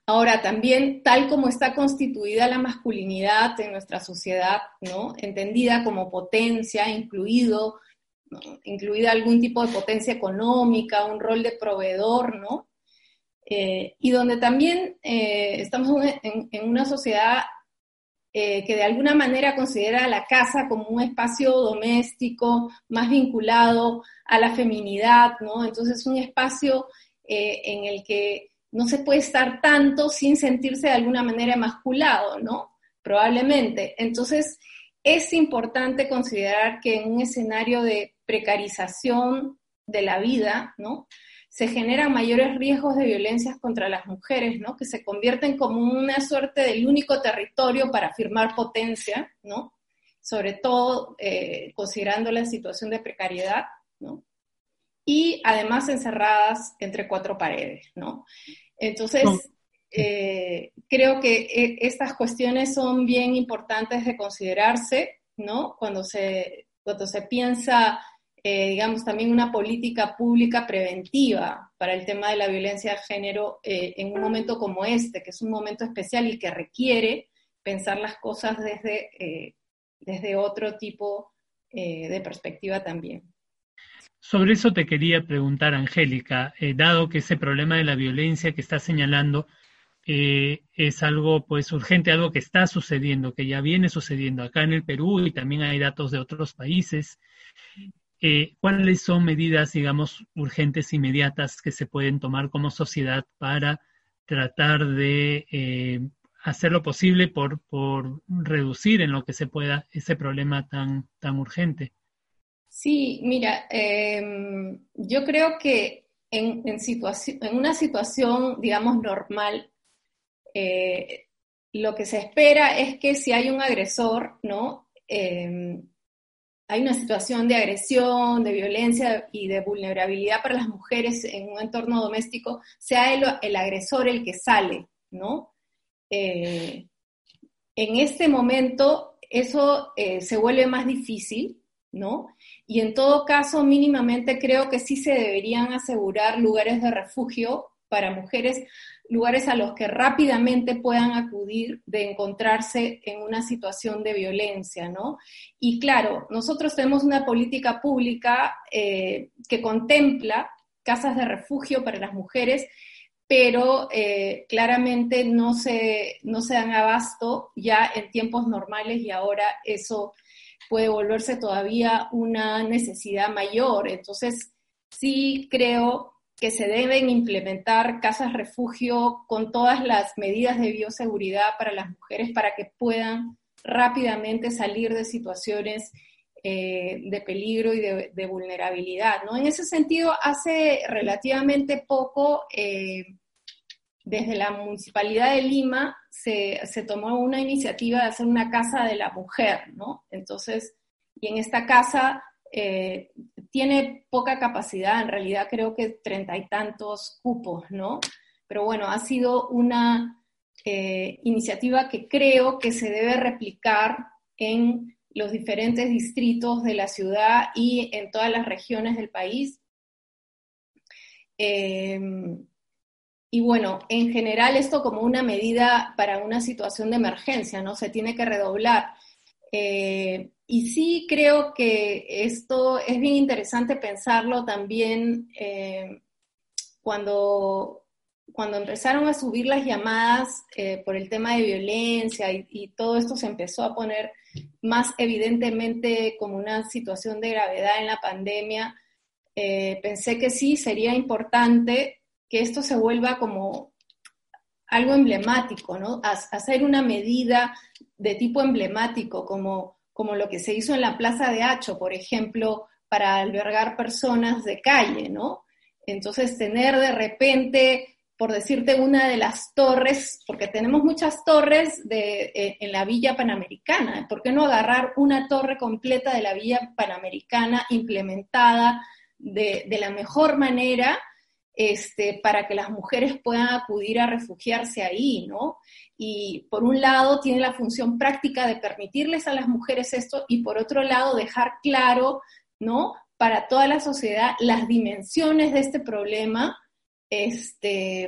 Ahora, también, tal como está constituida la masculinidad en nuestra sociedad, ¿no? Entendida como potencia, incluido, incluida algún tipo de potencia económica, un rol de proveedor, ¿no? Eh, y donde también eh, estamos en, una sociedad eh, que de alguna manera considera la casa como un espacio doméstico más vinculado a la feminidad, ¿no? Entonces un espacio en el que no se puede estar tanto sin sentirse de alguna manera emasculado, ¿no? Probablemente. Entonces es importante considerar que en un escenario de precarización de la vida, ¿no? Se generan mayores riesgos de violencias contra las mujeres, ¿no? Que se convierten como una suerte del único territorio para afirmar potencia, ¿no? Sobre todo eh, considerando la situación de precariedad, ¿no? Y además encerradas entre cuatro paredes, ¿no? Entonces, eh, creo que eh, estas cuestiones son bien importantes de considerarse, ¿no? Cuando se, cuando se piensa eh, digamos, también una política pública preventiva para el tema de la violencia de género eh, en un momento como este, que es un momento especial y que requiere pensar las cosas desde, eh, desde otro tipo de perspectiva también. Sobre eso te quería preguntar, Angélica, dado que ese problema de la violencia que está señalando es algo pues urgente, algo que está sucediendo, que ya viene sucediendo acá en el Perú y también hay datos de otros países. Eh, ¿cuáles son medidas, digamos, urgentes, inmediatas que se pueden tomar como sociedad para tratar de eh, hacer lo posible por, reducir en lo que se pueda ese problema tan, tan urgente? Sí, mira, em, yo creo que en, en, una situación, digamos, normal, eh, lo que se espera es que si hay un agresor, ¿no? Em, hay una situación de agresión, de violencia y de vulnerabilidad para las mujeres en un entorno doméstico, sea el, agresor el que sale, ¿no? Eh, en este momento eso eh, se vuelve más difícil, ¿no? Y en todo caso, mínimamente creo que sí se deberían asegurar lugares de refugio para mujeres, lugares a los que rápidamente puedan acudir de encontrarse en una situación de violencia, ¿no? Y claro, nosotros tenemos una política pública eh, que contempla casas de refugio para las mujeres, pero eh, claramente no se, no se dan abasto ya en tiempos normales y ahora eso puede volverse todavía una necesidad mayor. Entonces, sí creo que se deben implementar casas refugio con todas las medidas de bioseguridad para las mujeres para que puedan rápidamente salir de situaciones eh, de peligro y de, vulnerabilidad. ¿no? En ese sentido, hace relativamente poco, eh, desde la Municipalidad de Lima, se, se, tomó una iniciativa de hacer una casa de la mujer, ¿no? Entonces, y en esta casa eh, tiene poca capacidad, en realidad creo que treinta y tantos cupos, ¿no? Pero bueno, ha sido una eh, iniciativa que creo que se debe replicar en los diferentes distritos de la ciudad y en todas las regiones del país. Em, y bueno, en general esto como una medida para una situación de emergencia, ¿no? Se tiene que redoblar. Eh, y sí creo que esto es bien interesante pensarlo también eh, cuando, cuando empezaron a subir las llamadas eh, por el tema de violencia y, todo esto se empezó a poner más evidentemente como una situación de gravedad en la pandemia, eh, pensé que sí sería importante que esto se vuelva como algo emblemático, ¿no? Hacer una medida de tipo emblemático, como como lo que se hizo en la Plaza de Hacho, por ejemplo, para albergar personas de calle, ¿no? Entonces, tener de repente, por decirte una de las torres, porque tenemos muchas torres de, eh, en la Villa Panamericana, ¿por qué no agarrar una torre completa de la Villa Panamericana implementada de, de la mejor manera este, para que las mujeres puedan acudir a refugiarse ahí, ¿no? Y por un lado tiene la función práctica de permitirles a las mujeres esto y por otro lado dejar claro, ¿no? Para toda la sociedad las dimensiones de este problema, este,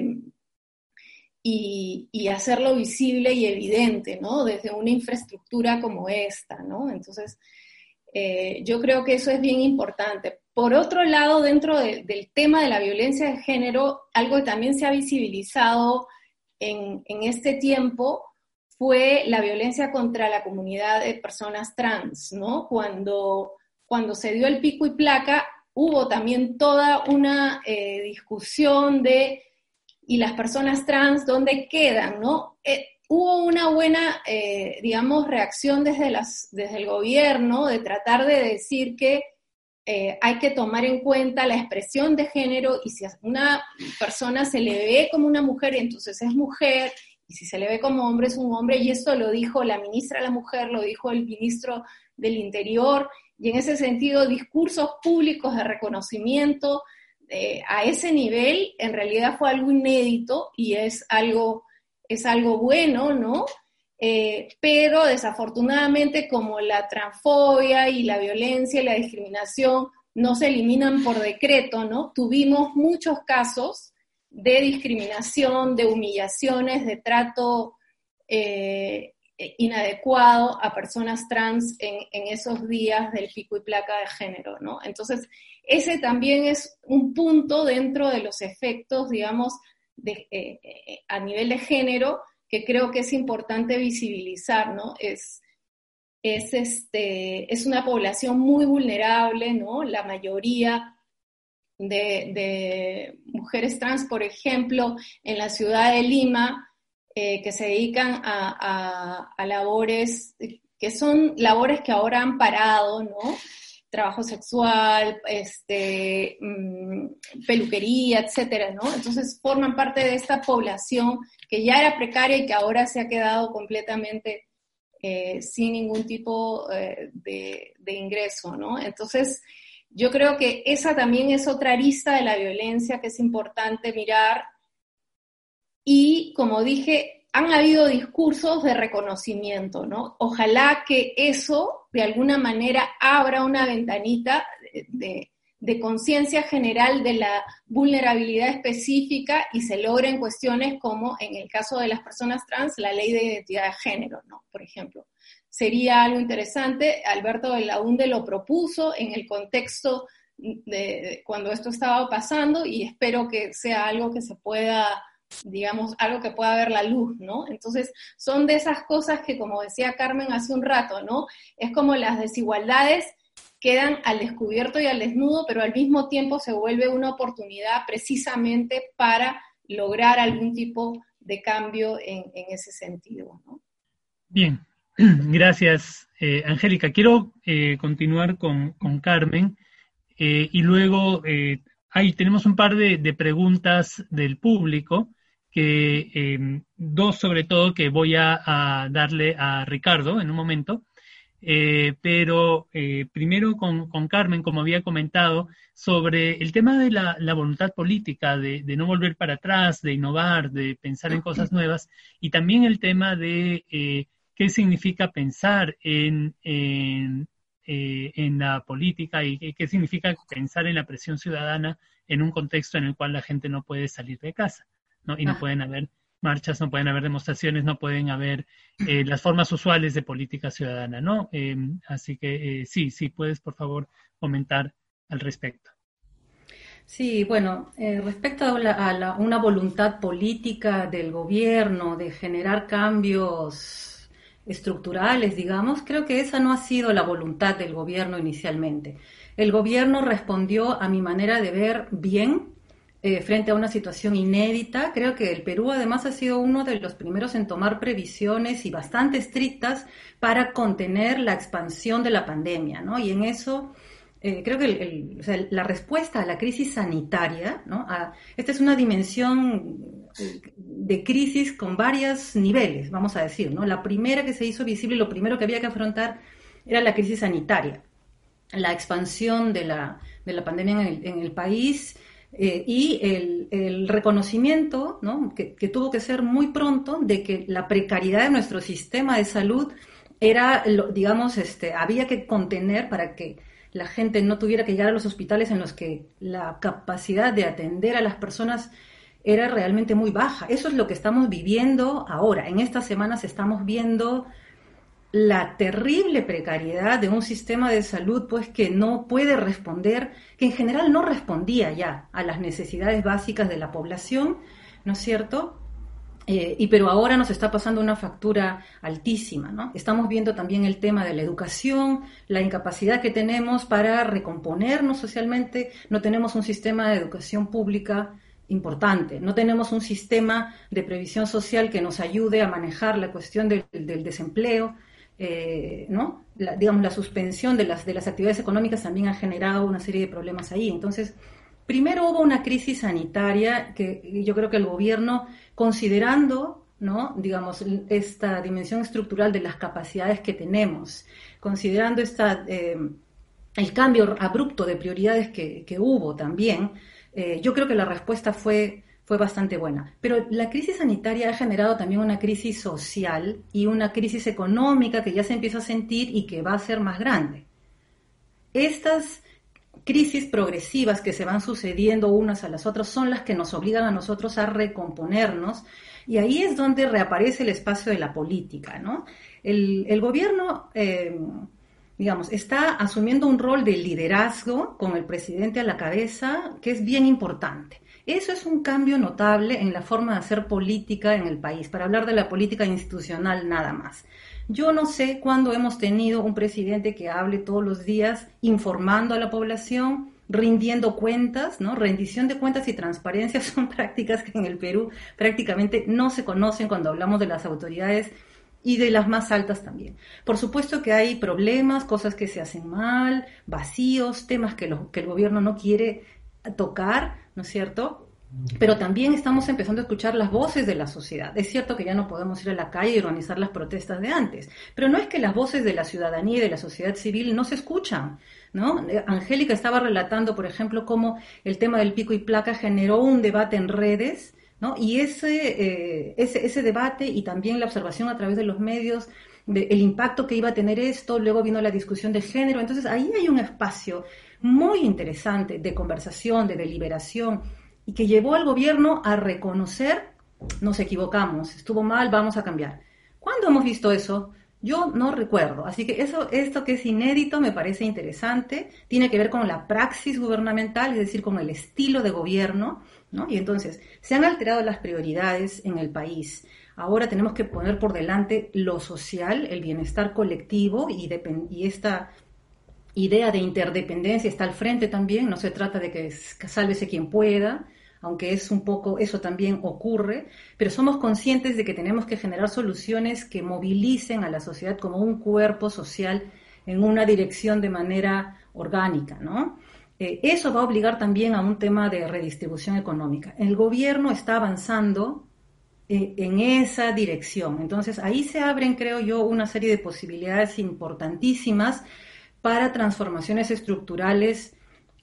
y, y, hacerlo visible y evidente, ¿no? Desde una infraestructura como esta, ¿no? Entonces, eh, yo creo que eso es bien importante. Por otro lado, dentro del tema de la violencia de género, algo que también se ha visibilizado en, este tiempo fue la violencia contra la comunidad de personas trans, ¿no? Cuando, cuando se dio el pico y placa, hubo también toda una eh, discusión de, ¿y las personas trans dónde quedan, no? Eh, hubo una buena, eh, digamos, reacción desde, las, desde el gobierno de tratar de decir que eh, hay que tomar en cuenta la expresión de género y si una persona se le ve como una mujer, entonces es mujer, y si se le ve como hombre, es un hombre, y esto lo dijo la ministra de la Mujer, lo dijo el ministro del Interior, y en ese sentido, discursos públicos de reconocimiento eh, a ese nivel en realidad fue algo inédito y es algo es algo bueno, ¿no? Eh, pero desafortunadamente como la transfobia y la violencia y la discriminación no se eliminan por decreto, ¿no? Tuvimos muchos casos de discriminación, de humillaciones, de trato eh, inadecuado a personas trans en, esos días del pico y placa de género, ¿no? Entonces, ese también es un punto dentro de los efectos, digamos, eh, eh, a nivel de género que creo que es importante visibilizar, ¿no? Es, es, este, es una población muy vulnerable, ¿no? La mayoría de, mujeres trans, por ejemplo, en la ciudad de Lima, eh, que se dedican a, a, labores que son labores que ahora han parado, ¿no? Trabajo sexual, este, mm, peluquería, etcétera, ¿no? Entonces forman parte de esta población que ya era precaria y que ahora se ha quedado completamente eh, sin ningún tipo eh, de, ingreso, ¿no? Entonces, yo creo que esa también es otra arista de la violencia que es importante mirar. Y como dije, han habido discursos de reconocimiento, ¿no? Ojalá que eso de alguna manera abra una ventanita de, conciencia general de la vulnerabilidad específica y se logren cuestiones como en el caso de las personas trans, la ley de identidad de género, ¿no? Por ejemplo. Sería algo interesante, Alberto de la UNDE lo propuso en el contexto de cuando esto estaba pasando y espero que sea algo que se pueda digamos, algo que pueda ver la luz, ¿no? Entonces, son de esas cosas que, como decía Carmen hace un rato, ¿no? Es como las desigualdades quedan al descubierto y al desnudo, pero al mismo tiempo se vuelve una oportunidad precisamente para lograr algún tipo de cambio en, ese sentido, ¿no? Bien, (clears throat) gracias, eh, Angélica. Quiero eh, continuar con, Carmen eh, y luego ahí tenemos un par de preguntas del público que em, dos sobre todo que voy a, darle a Ricardo en un momento, eh, pero eh, primero con, Carmen, como había comentado, sobre el tema de la, voluntad política, de, no volver para atrás, de innovar, de pensar en cosas nuevas, y también el tema de eh, qué significa pensar en, en, en la política y qué significa pensar en la presión ciudadana en un contexto en el cual la gente no puede salir de casa. ¿No? Y no ah. pueden haber marchas, no pueden haber demostraciones, no pueden haber eh, las formas usuales de política ciudadana, ¿no? Em, así que eh, sí, sí, puedes por favor comentar al respecto. Sí, bueno, eh, respecto a, una voluntad política del gobierno de generar cambios estructurales, digamos, creo que esa no ha sido la voluntad del gobierno inicialmente. El gobierno respondió a mi manera de ver bien eh, frente a una situación inédita. Creo que el Perú además ha sido uno de los primeros en tomar previsiones y bastante estrictas para contener la expansión de la pandemia, ¿no? Y en eso eh, creo que la respuesta a la crisis sanitaria, ¿no? esta es una dimensión de crisis con varios niveles, vamos a decir, ¿no? La primera que se hizo visible, lo primero que había que afrontar era la crisis sanitaria, la expansión de la, de la pandemia en el, en el país, eh, y el, reconocimiento ¿no? que, tuvo que ser muy pronto de que la precariedad de nuestro sistema de salud era, digamos, este, había que contener para que la gente no tuviera que llegar a los hospitales en los que la capacidad de atender a las personas era realmente muy baja. Eso es lo que estamos viviendo ahora. En estas semanas estamos viendo la terrible precariedad de un sistema de salud pues que no puede responder, que en general no respondía ya a las necesidades básicas de la población, ¿no es cierto? Eh, y pero ahora nos está pasando una factura altísima, ¿no? Estamos viendo también el tema de la educación, la incapacidad que tenemos para recomponernos socialmente, no tenemos un sistema de educación pública importante, no tenemos un sistema de previsión social que nos ayude a manejar la cuestión del desempleo, eh, ¿no? La, digamos, la suspensión de las, de las actividades económicas también ha generado una serie de problemas ahí. Entonces, primero hubo una crisis sanitaria que yo creo que el gobierno, considerando, ¿no? digamos, esta dimensión estructural de las capacidades que tenemos, considerando esta, eh, el cambio abrupto de prioridades que, hubo también, eh, yo creo que la respuesta fue fue bastante buena. Pero la crisis sanitaria ha generado también una crisis social y una crisis económica que ya se empieza a sentir y que va a ser más grande. Estas crisis progresivas que se van sucediendo unas a las otras son las que nos obligan a nosotros a recomponernos y ahí es donde reaparece el espacio de la política. ¿no? El, gobierno, eh, digamos, está asumiendo un rol de liderazgo con el presidente a la cabeza que es bien importante. Eso es un cambio notable en la forma de hacer política en el país, para hablar de la política institucional nada más. Yo no sé cuándo hemos tenido un presidente que hable todos los días informando a la población, rindiendo cuentas, ¿no? Rendición de cuentas y transparencia (laughs) son prácticas que en el Perú prácticamente no se conocen cuando hablamos de las autoridades y de las más altas también. Por supuesto que hay problemas, cosas que se hacen mal, vacíos, temas que, que el gobierno no quiere tocar, ¿no es cierto? Pero también estamos empezando a escuchar las voces de la sociedad. Es cierto que ya no podemos ir a la calle y organizar las protestas de antes, pero no es que las voces de la ciudadanía y de la sociedad civil no se escuchan. ¿no? Angélica estaba relatando, por ejemplo, cómo el tema del pico y placa generó un debate en redes ¿no? Y ese, ese, ese debate y también la observación a través de los medios el impacto que iba a tener esto, luego vino la discusión de género, entonces ahí hay un espacio muy interesante de conversación, de deliberación, y que llevó al gobierno a reconocer, nos equivocamos, estuvo mal, vamos a cambiar. ¿Cuándo hemos visto eso? Yo no recuerdo, así que eso, esto que es inédito me parece interesante, tiene que ver con la praxis gubernamental, es decir, con el estilo de gobierno, ¿no? Y entonces, se han alterado las prioridades en el país. Ahora tenemos que poner por delante lo social, el bienestar colectivo y, y esta idea de interdependencia está al frente también. No se trata de que, sálvese quien pueda, aunque es un poco, eso también ocurre, pero somos conscientes de que tenemos que generar soluciones que movilicen a la sociedad como un cuerpo social en una dirección de manera orgánica, ¿no? Eh, eso va a obligar también a un tema de redistribución económica. El gobierno está avanzando en esa dirección. Entonces ahí se abren, creo yo, una serie de posibilidades importantísimas para transformaciones estructurales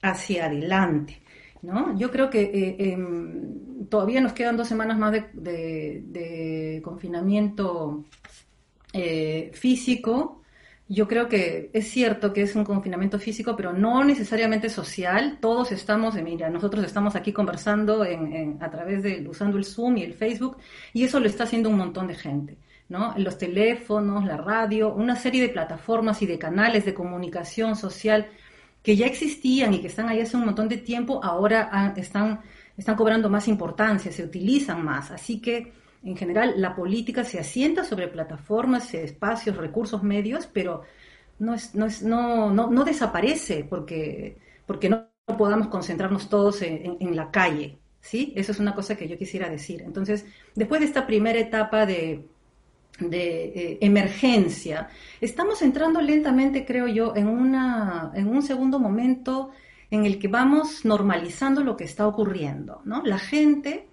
hacia adelante. ¿no? Yo creo que eh, em, todavía nos quedan dos semanas más de, confinamiento eh, físico yo creo que es cierto que es un confinamiento físico, pero no necesariamente social. Todos estamos, eh, mira, nosotros estamos aquí conversando a través de, usando el Zoom y el Facebook, y eso lo está haciendo un montón de gente. ¿No? Los teléfonos, la radio, una serie de plataformas y de canales de comunicación social que ya existían y que están ahí hace un montón de tiempo, ahora están, están cobrando más importancia, se utilizan más. Así que en general, la política se asienta sobre plataformas, espacios, recursos, medios, pero no, es, no, es, no, no, desaparece porque, porque no, podamos concentrarnos todos en, la calle. ¿sí? Eso es una cosa que yo quisiera decir. Entonces, después de esta primera etapa de, de eh, emergencia, estamos entrando lentamente, creo yo, en, una, en un segundo momento en el que vamos normalizando lo que está ocurriendo. ¿no? La gente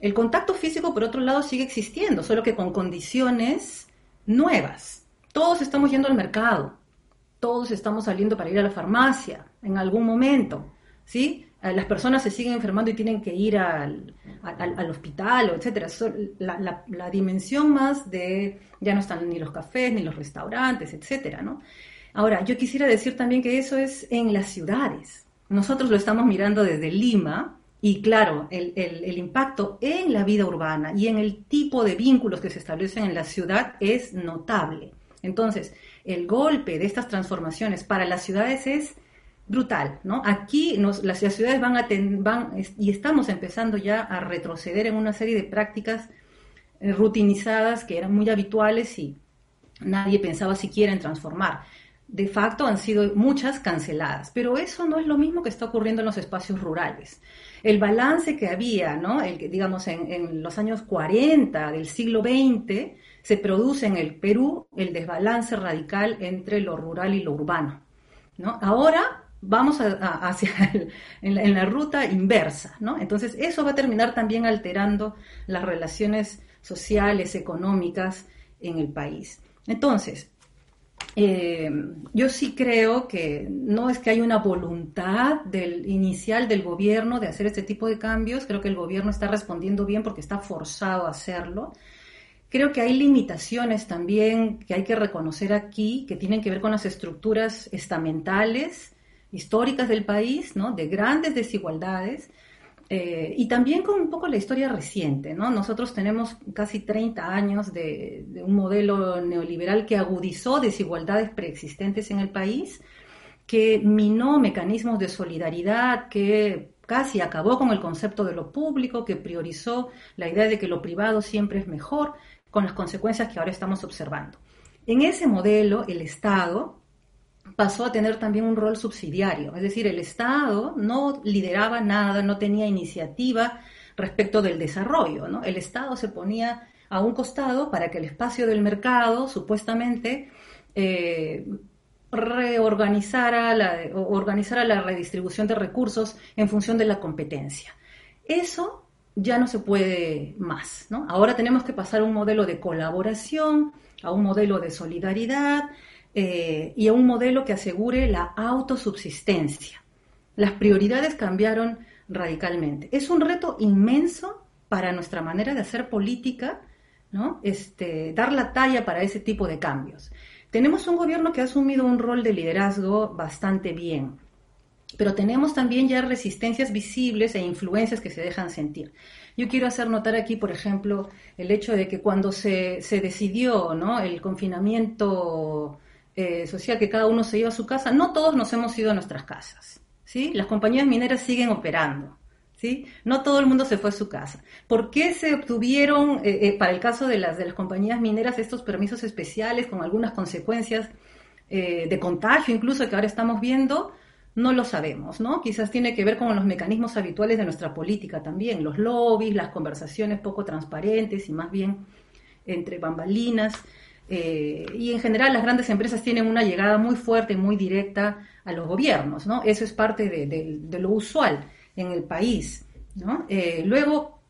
el contacto físico, por otro lado, sigue existiendo, solo que con condiciones nuevas. Todos estamos yendo al mercado, todos estamos saliendo para ir a la farmacia en algún momento, ¿sí? Eh, las personas se siguen enfermando y tienen que ir al, hospital, etcétera. La, la, dimensión más de ya no están ni los cafés ni los restaurantes, etcétera, ¿no? Ahora, yo quisiera decir también que eso es en las ciudades. Nosotros lo estamos mirando desde Lima, y claro, el, impacto en la vida urbana y en el tipo de vínculos que se establecen en la ciudad es notable. Entonces, el golpe de estas transformaciones para las ciudades es brutal, ¿no? Aquí las ciudades van a van y estamos empezando ya a retroceder en una serie de prácticas eh, rutinizadas que eran muy habituales y nadie pensaba siquiera en transformar. De facto han sido muchas canceladas, pero eso no es lo mismo que está ocurriendo en los espacios rurales el balance que había, ¿no? El, digamos, en, los años 40 del siglo XX, se produce en el Perú el desbalance radical entre lo rural y lo urbano. ¿no? Ahora vamos hacia (laughs) en, la, ruta inversa, ¿no? Entonces eso va a terminar también alterando las relaciones sociales, económicas en el país. Entonces, eh, yo sí creo que no es que hay una voluntad del inicial del gobierno de hacer este tipo de cambios, creo que el gobierno está respondiendo bien porque está forzado a hacerlo. Creo que hay limitaciones también que hay que reconocer aquí, que tienen que ver con las estructuras estamentales, históricas del país, ¿no? de grandes desigualdades, eh, y también con un poco la historia reciente, ¿no? Nosotros tenemos casi 30 años de, un modelo neoliberal que agudizó desigualdades preexistentes en el país, que minó mecanismos de solidaridad, que casi acabó con el concepto de lo público, que priorizó la idea de que lo privado siempre es mejor, con las consecuencias que ahora estamos observando. En ese modelo, el Estado, pasó a tener también un rol subsidiario, es decir, el Estado no lideraba nada, no tenía iniciativa respecto del desarrollo. El Estado se ponía a un costado para que el espacio del mercado, supuestamente, eh, reorganizara la, organizara la redistribución de recursos en función de la competencia. Eso ya no se puede más. Ahora tenemos que pasar a un modelo de colaboración, a un modelo de solidaridad, eh, y a un modelo que asegure la autosubsistencia. Las prioridades cambiaron radicalmente. Es un reto inmenso para nuestra manera de hacer política, ¿no? Este, dar la talla para ese tipo de cambios. Tenemos un gobierno que ha asumido un rol de liderazgo bastante bien, pero tenemos también ya resistencias visibles e influencias que se dejan sentir. Yo quiero hacer notar aquí, por ejemplo, el hecho de que cuando se, se decidió ¿no? el confinamiento eh, social, que cada uno se iba a su casa, no todos nos hemos ido a nuestras casas. ¿sí? Las compañías mineras siguen operando. ¿sí? No todo el mundo se fue a su casa. ¿Por qué se obtuvieron, eh, eh, para el caso de las, de las compañías mineras, estos permisos especiales con algunas consecuencias de contagio, incluso que ahora estamos viendo? No lo sabemos, ¿no? Quizás tiene que ver con los mecanismos habituales de nuestra política también, los lobbies, las conversaciones poco transparentes y más bien entre bambalinas. Eh, y en general las grandes empresas tienen una llegada muy fuerte muy directa a los gobiernos, ¿no? Eso es parte de, lo usual en el país. Eh, luego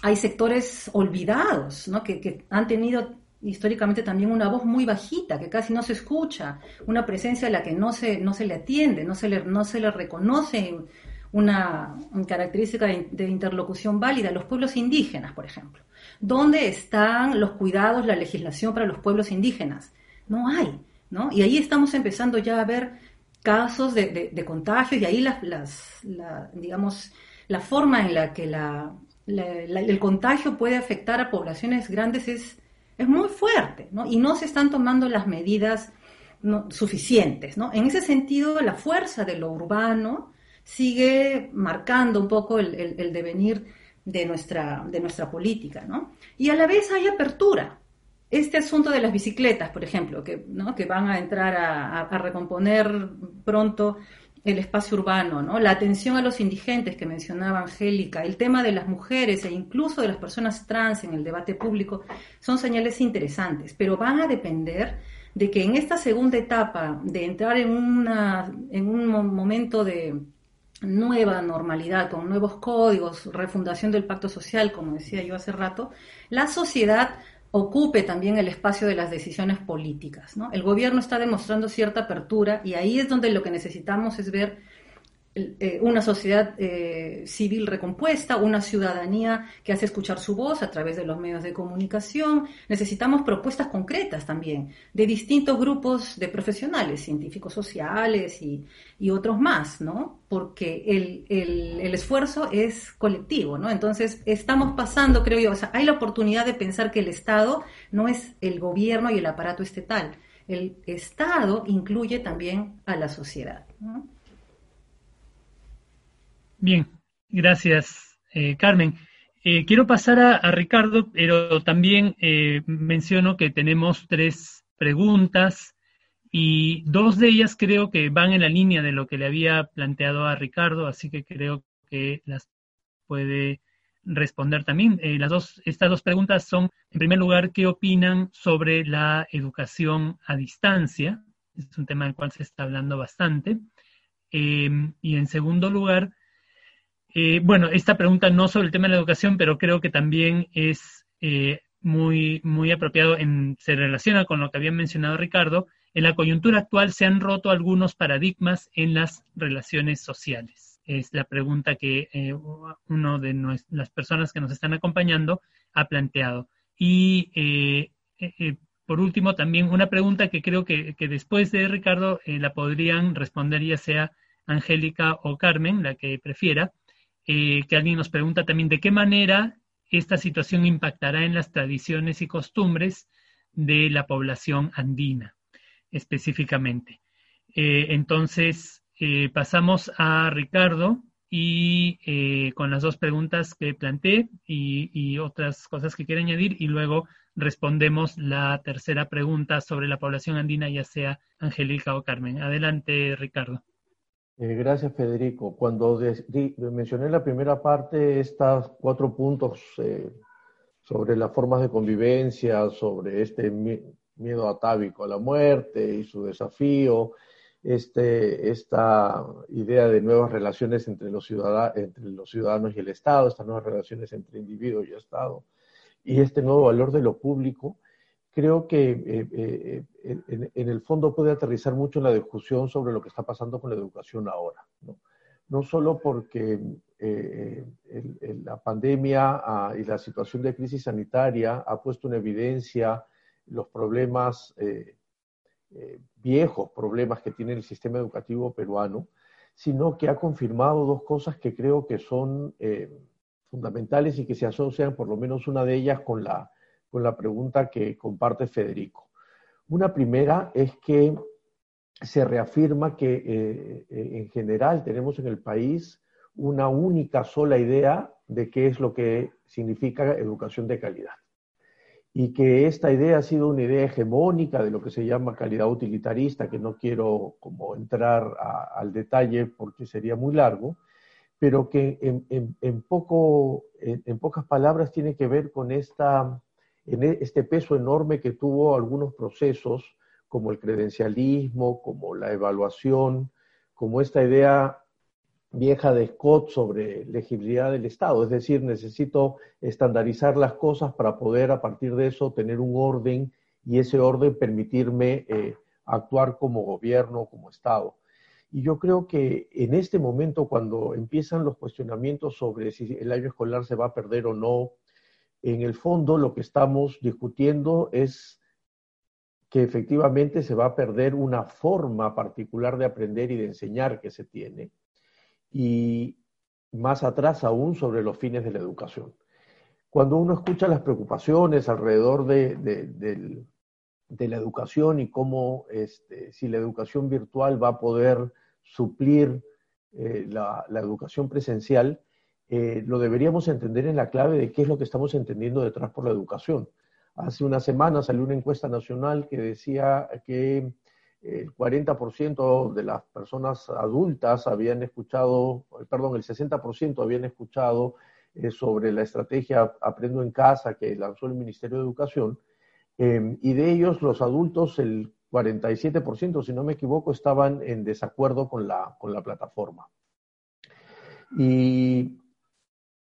hay sectores olvidados. Que, han tenido históricamente también una voz muy bajita, que casi no se escucha, una presencia a la que no se, no se le atiende, no se le, no se le reconoce una, característica de, interlocución válida, los pueblos indígenas, por ejemplo. ¿Dónde están los cuidados, la legislación para los pueblos indígenas? No hay, ¿no? Y ahí estamos empezando ya a ver casos de, de, contagios y ahí las, las digamos, la forma en la que la, el contagio puede afectar a poblaciones grandes es es muy fuerte, ¿no? Y no se están tomando las medidas suficientes, ¿no? En ese sentido, la fuerza de lo urbano sigue marcando un poco el, devenir de nuestra, de nuestra política, ¿no? Y a la vez hay apertura. Este asunto de las bicicletas, por ejemplo, que, ¿no? que van a entrar a, a recomponer pronto el espacio urbano, ¿no? la atención a los indigentes que mencionaba Angélica, el tema de las mujeres e incluso de las personas trans en el debate público, son señales interesantes, pero van a depender de que en esta segunda etapa de entrar en, una, en un momento de nueva normalidad, con nuevos códigos, refundación del pacto social, como decía yo hace rato, la sociedad ocupe también el espacio de las decisiones políticas. ¿no? El gobierno está demostrando cierta apertura y ahí es donde lo que necesitamos es ver una sociedad eh, civil recompuesta, una ciudadanía que hace escuchar su voz a través de los medios de comunicación. Necesitamos propuestas concretas también de distintos grupos de profesionales, científicos sociales y, otros más, ¿no? Porque el, el, esfuerzo es colectivo, ¿no? Entonces, estamos pasando, creo yo, o sea, hay la oportunidad de pensar que el Estado no es el gobierno y el aparato estatal. El Estado incluye también a la sociedad. ¿no? Bien, gracias, eh, Carmen. Eh, quiero pasar a, Ricardo, pero también eh, menciono que tenemos tres preguntas y dos de ellas creo que van en la línea de lo que le había planteado a Ricardo, así que creo que las puede responder también. las dos, estas dos preguntas son, en primer lugar, ¿qué opinan sobre la educación a distancia? Es un tema del cual se está hablando bastante. y en segundo lugar, eh, bueno, esta pregunta no sobre el tema de la educación, pero creo que también es eh, muy, muy apropiado, en, se relaciona con lo que había mencionado Ricardo. En la coyuntura actual se han roto algunos paradigmas en las relaciones sociales. Es la pregunta que eh, uno de las personas que nos están acompañando ha planteado. Y por último, también una pregunta que creo que, que después de Ricardo la podrían responder ya sea Angélica o Carmen, la que prefiera, eh, que alguien nos pregunta también de qué manera esta situación impactará en las tradiciones y costumbres de la población andina específicamente. Eh, entonces, eh, pasamos a Ricardo y con las dos preguntas que planteé y, y, otras cosas que quiere añadir y luego respondemos la tercera pregunta sobre la población andina, ya sea Angélica o Carmen. Adelante, Ricardo. Eh, gracias, Federico. Cuando mencioné en la primera parte estos cuatro puntos eh, sobre las formas de convivencia, sobre este miedo atávico a la muerte y su desafío, este, esta idea de nuevas relaciones entre los, ciudadanos, entre los ciudadanos y el Estado, estas nuevas relaciones entre individuo y Estado, y este nuevo valor de lo público, creo que eh, eh, eh, en, el fondo puede aterrizar mucho en la discusión sobre lo que está pasando con la educación ahora. No, no solo porque la pandemia ah, y la situación de crisis sanitaria ha puesto en evidencia los problemas, viejos problemas que tiene el sistema educativo peruano, sino que ha confirmado dos cosas que creo que son fundamentales y que se asocian, por lo menos una de ellas, con la, con la pregunta que comparte Federico. Una primera es que se reafirma que eh, eh, en general tenemos en el país una única sola idea de qué es lo que significa educación de calidad. Y que esta idea ha sido una idea hegemónica de lo que se llama calidad utilitarista, que no quiero como entrar al detalle porque sería muy largo, pero que en, poco, en, pocas palabras tiene que ver con esta, este peso enorme que tuvo algunos procesos como el credencialismo, como la evaluación, como esta idea vieja de Scott sobre legibilidad del Estado, es decir, necesito estandarizar las cosas para poder a partir de eso tener un orden y ese orden permitirme eh, actuar como gobierno, como Estado. Y yo creo que en este momento, cuando empiezan los cuestionamientos sobre si el año escolar se va a perder o no, en el fondo lo que estamos discutiendo es que efectivamente se va a perder una forma particular de aprender y de enseñar que se tiene, y más atrás aún sobre los fines de la educación. Cuando uno escucha las preocupaciones alrededor de, la educación y cómo este, si la educación virtual va a poder suplir eh, la, educación presencial, eh, lo deberíamos entender en la clave de qué es lo que estamos entendiendo detrás por la educación. Hace una semana salió una encuesta nacional que decía que el 40% de las personas adultas habían escuchado, perdón, el 60% habían escuchado eh, sobre la estrategia Aprendo en Casa que lanzó el Ministerio de Educación, em, y de ellos los adultos, el 47%, si no me equivoco, estaban en desacuerdo con la, con la plataforma. Y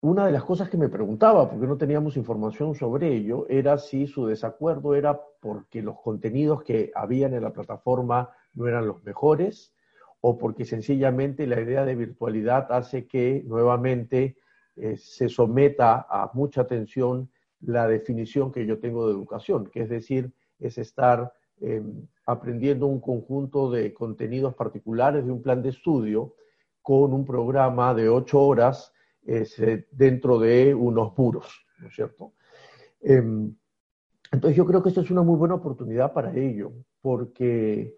una de las cosas que me preguntaba, porque no teníamos información sobre ello, era si su desacuerdo era porque los contenidos que habían en la plataforma no eran los mejores o porque sencillamente la idea de virtualidad hace que nuevamente eh, se someta a mucha atención la definición que yo tengo de educación, que es decir, es estar em, aprendiendo un conjunto de contenidos particulares de un plan de estudio con un programa de ocho horas eh, dentro de unos muros, ¿no es cierto? Em, entonces yo creo que esta es una muy buena oportunidad para ello, porque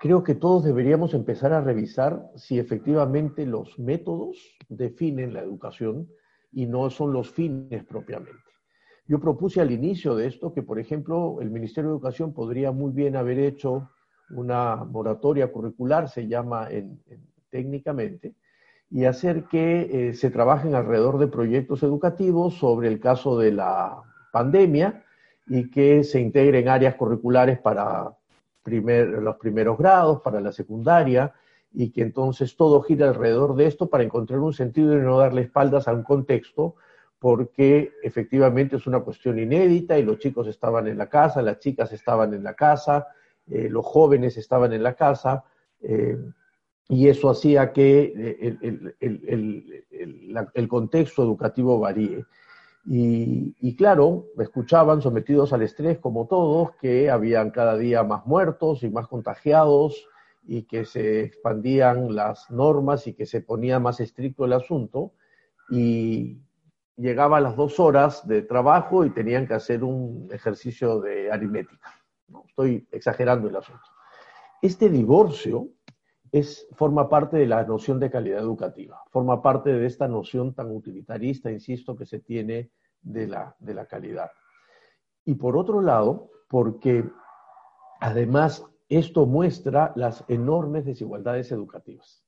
creo que todos deberíamos empezar a revisar si efectivamente los métodos definen la educación y no son los fines propiamente. Yo propuse al inicio de esto que, por ejemplo, el Ministerio de Educación podría muy bien haber hecho una moratoria curricular, se llama técnicamente, y hacer que eh, se trabajen alrededor de proyectos educativos sobre el caso de la pandemia y que se integren áreas curriculares para los primeros grados, para la secundaria, y que entonces todo gira alrededor de esto para encontrar un sentido y no darle espaldas a un contexto, porque efectivamente es una cuestión inédita y los chicos estaban en la casa, las chicas estaban en la casa, eh, los jóvenes estaban en la casa. Eh, y eso hacía que eh, el, contexto educativo varíe. Y, y, claro, escuchaban sometidos al estrés como todos, que habían cada día más muertos y más contagiados y que se expandían las normas y que se ponía más estricto el asunto. Y llegaba a las dos horas de trabajo y tenían que hacer un ejercicio de aritmética. ¿no? Estoy exagerando el asunto. Este divorcio es, forma parte de la noción de calidad educativa, forma parte de esta noción tan utilitarista, insisto, que se tiene de la, de la calidad. Y por otro lado, porque además esto muestra las enormes desigualdades educativas.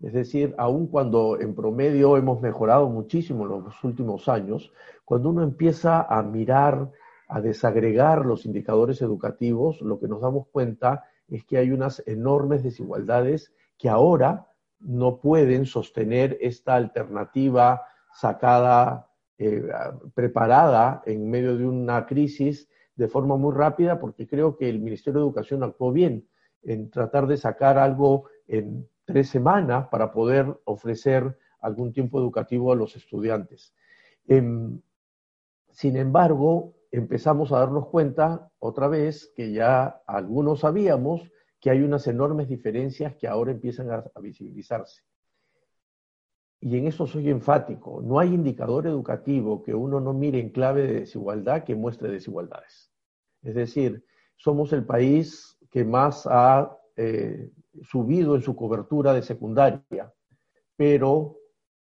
Es decir, aun cuando en promedio hemos mejorado muchísimo en los últimos años, cuando uno empieza a mirar, a desagregar los indicadores educativos, lo que nos damos cuenta es que hay unas enormes desigualdades que ahora no pueden sostener esta alternativa sacada, eh, preparada en medio de una crisis de forma muy rápida, porque creo que el Ministerio de Educación actuó bien en tratar de sacar algo en tres semanas para poder ofrecer algún tiempo educativo a los estudiantes. Em, sin embargo, empezamos a darnos cuenta otra vez que ya algunos sabíamos que hay unas enormes diferencias que ahora empiezan a, visibilizarse. Y en eso soy enfático, no hay indicador educativo que uno no mire en clave de desigualdad que muestre desigualdades. Es decir, somos el país que más ha eh, subido en su cobertura de secundaria, pero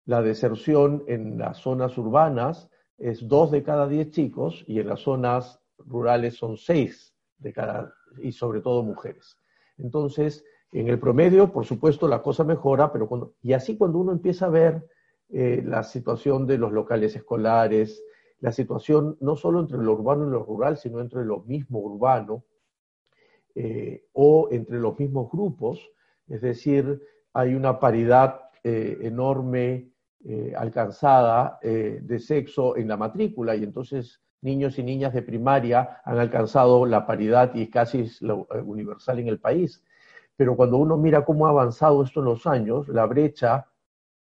la deserción en las zonas urbanas es dos de cada diez chicos y en las zonas rurales son seis de cada, y sobre todo mujeres. Entonces, en el promedio, por supuesto, la cosa mejora, pero cuando, y así cuando uno empieza a ver eh, la situación de los locales escolares, la situación no solo entre lo urbano y lo rural, sino entre lo mismo urbano eh, o entre los mismos grupos, es decir, hay una paridad eh, enorme eh, alcanzada eh, de sexo en la matrícula y entonces niños y niñas de primaria han alcanzado la paridad y casi es lo, eh, universal en el país. Pero cuando uno mira cómo ha avanzado esto en los años, la brecha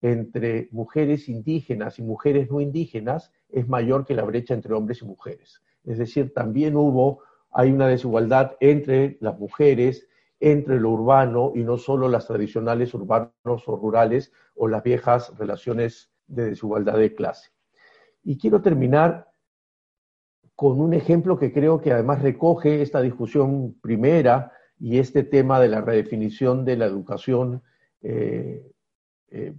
entre mujeres indígenas y mujeres no indígenas es mayor que la brecha entre hombres y mujeres. Es decir, también hubo, hay una desigualdad entre las mujeres entre lo urbano y no solo las tradicionales urbanos o rurales o las viejas relaciones de desigualdad de clase. Y quiero terminar con un ejemplo que creo que además recoge esta discusión primera y este tema de la redefinición de la educación, eh, eh,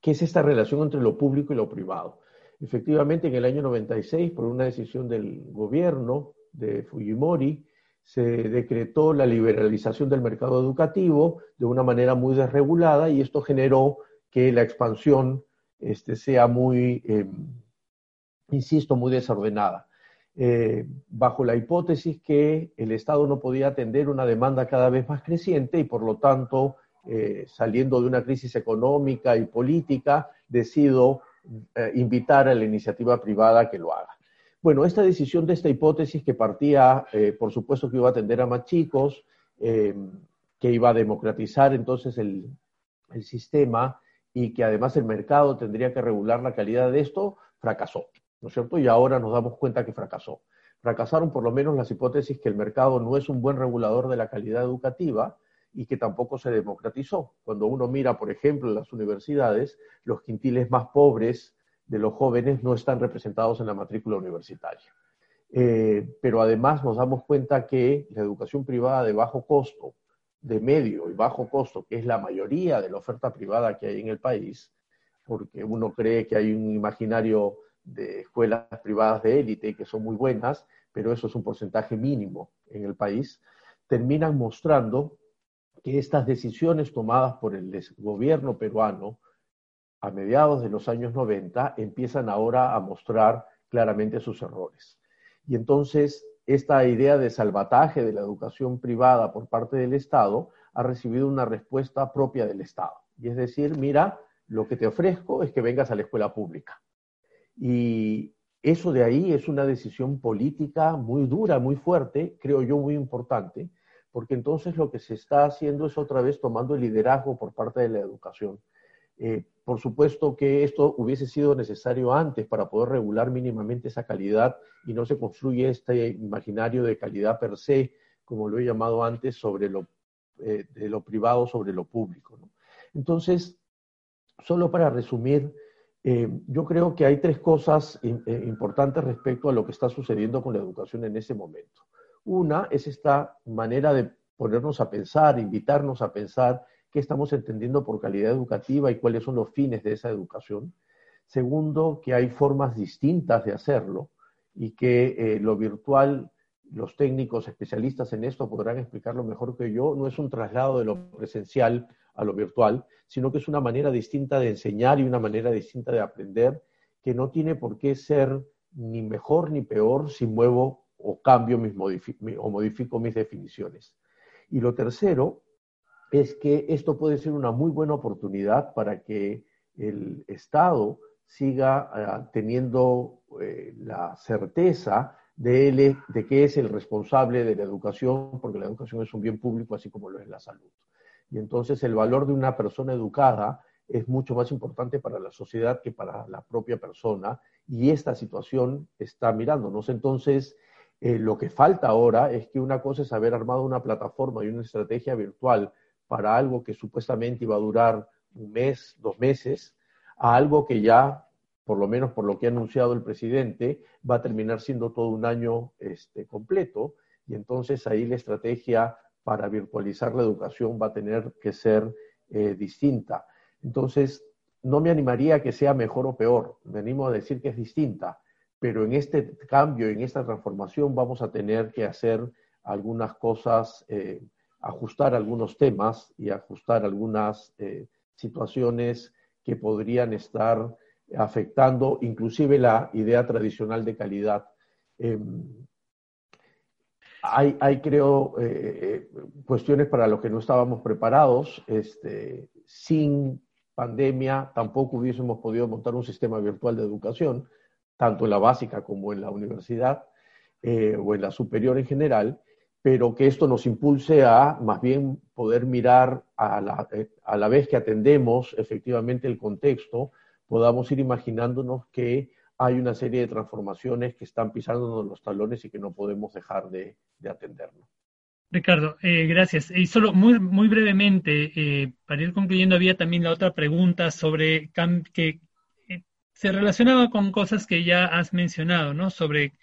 que es esta relación entre lo público y lo privado. Efectivamente, en el año 96, por una decisión del gobierno de Fujimori, se decretó la liberalización del mercado educativo de una manera muy desregulada y esto generó que la expansión este, sea muy, em, insisto, muy desordenada. Eh, bajo la hipótesis que el Estado no podía atender una demanda cada vez más creciente y por lo tanto, eh, saliendo de una crisis económica y política, decido eh, invitar a la iniciativa privada que lo haga. Bueno, esta decisión de esta hipótesis que partía, eh, por supuesto, que iba a atender a más chicos, eh, que iba a democratizar entonces el, el, sistema y que además el mercado tendría que regular la calidad de esto, fracasó, ¿no es cierto? Y ahora nos damos cuenta que fracasó. Fracasaron por lo menos las hipótesis que el mercado no es un buen regulador de la calidad educativa y que tampoco se democratizó. Cuando uno mira, por ejemplo, en las universidades, los quintiles más pobres de los jóvenes no están representados en la matrícula universitaria. Eh, pero además nos damos cuenta que la educación privada de bajo costo, de medio y bajo costo, que es la mayoría de la oferta privada que hay en el país, porque uno cree que hay un imaginario de escuelas privadas de élite que son muy buenas, pero eso es un porcentaje mínimo en el país, terminan mostrando que estas decisiones tomadas por el gobierno peruano a mediados de los años 90 empiezan ahora a mostrar claramente sus errores. Y entonces esta idea de salvataje de la educación privada por parte del Estado ha recibido una respuesta propia del Estado. Y es decir, mira, lo que te ofrezco es que vengas a la escuela pública. Y eso de ahí es una decisión política muy dura, muy fuerte, creo yo muy importante, porque entonces lo que se está haciendo es otra vez tomando el liderazgo por parte de la educación. Eh, por supuesto que esto hubiese sido necesario antes para poder regular mínimamente esa calidad y no se construye este imaginario de calidad per se, como lo he llamado antes, sobre lo, eh, de lo privado sobre lo público. Entonces, solo para resumir, eh, yo creo que hay tres cosas importantes respecto a lo que está sucediendo con la educación en ese momento. Una es esta manera de ponernos a pensar, invitarnos a pensar qué estamos entendiendo por calidad educativa y cuáles son los fines de esa educación. Segundo, que hay formas distintas de hacerlo y que eh, lo virtual, los técnicos especialistas en esto podrán explicarlo mejor que yo, no es un traslado de lo presencial a lo virtual, sino que es una manera distinta de enseñar y una manera distinta de aprender que no tiene por qué ser ni mejor ni peor si muevo o cambio mis o modifico mis definiciones. Y lo tercero es que esto puede ser una muy buena oportunidad para que el Estado siga ah, teniendo eh, la certeza de, él, de que es el responsable de la educación, porque la educación es un bien público, así como lo es la salud. Y entonces el valor de una persona educada es mucho más importante para la sociedad que para la propia persona. Y esta situación está mirándonos. Entonces, eh, lo que falta ahora es que una cosa es haber armado una plataforma y una estrategia virtual para algo que supuestamente iba a durar un mes, dos meses, a algo que ya, por lo menos por lo que ha anunciado el presidente, va a terminar siendo todo un año este, completo. Y entonces ahí la estrategia para virtualizar la educación va a tener que ser eh, distinta. Entonces, no me animaría a que sea mejor o peor, me animo a decir que es distinta, pero en este cambio, en esta transformación vamos a tener que hacer algunas cosas, eh, ajustar algunos temas y ajustar algunas eh, situaciones que podrían estar afectando inclusive la idea tradicional de calidad. Em, hay, hay, creo, eh, cuestiones para los que no estábamos preparados. Este, sin pandemia tampoco hubiésemos podido montar un sistema virtual de educación, tanto en la básica como en la universidad eh, o en la superior en general, pero que esto nos impulse a más bien poder mirar a la, eh, a la vez que atendemos efectivamente el contexto, podamos ir imaginándonos que hay una serie de transformaciones que están pisándonos los talones y que no podemos dejar de, de atendernos. Ricardo, eh, gracias. Y solo muy, muy brevemente, eh, para ir concluyendo, había también la otra pregunta sobre que se relacionaba con cosas que ya has mencionado, ¿no? Sobre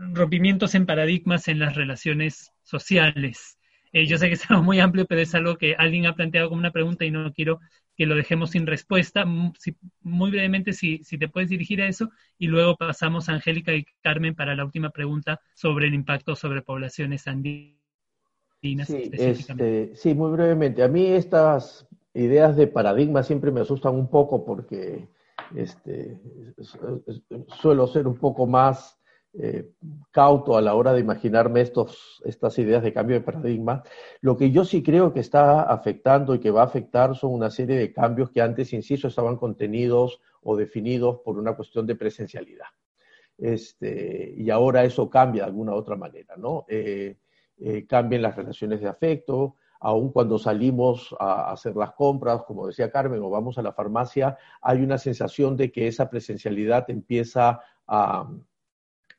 rompimientos en paradigmas en las relaciones sociales. yo sé que es algo muy amplio, pero es algo que alguien ha planteado como una pregunta y no quiero que lo dejemos sin respuesta. muy brevemente, si, si te puedes dirigir a eso, y luego pasamos a Angélica y Carmen para la última pregunta sobre el impacto sobre poblaciones andinas. Sí, este, sí, muy brevemente. A mí estas ideas de paradigma siempre me asustan un poco porque este, suelo ser un poco más eh, cauto a la hora de imaginarme estos, estas ideas de cambio de paradigma. Lo que yo sí creo que está afectando y que va a afectar son una serie de cambios que antes, insisto, estaban contenidos o definidos por una cuestión de presencialidad. Este, y ahora eso cambia de alguna otra manera, ¿no? Eh, eh, cambian las relaciones de afecto, aun cuando salimos a hacer las compras, como decía Carmen, o vamos a la farmacia, hay una sensación de que esa presencialidad empieza a,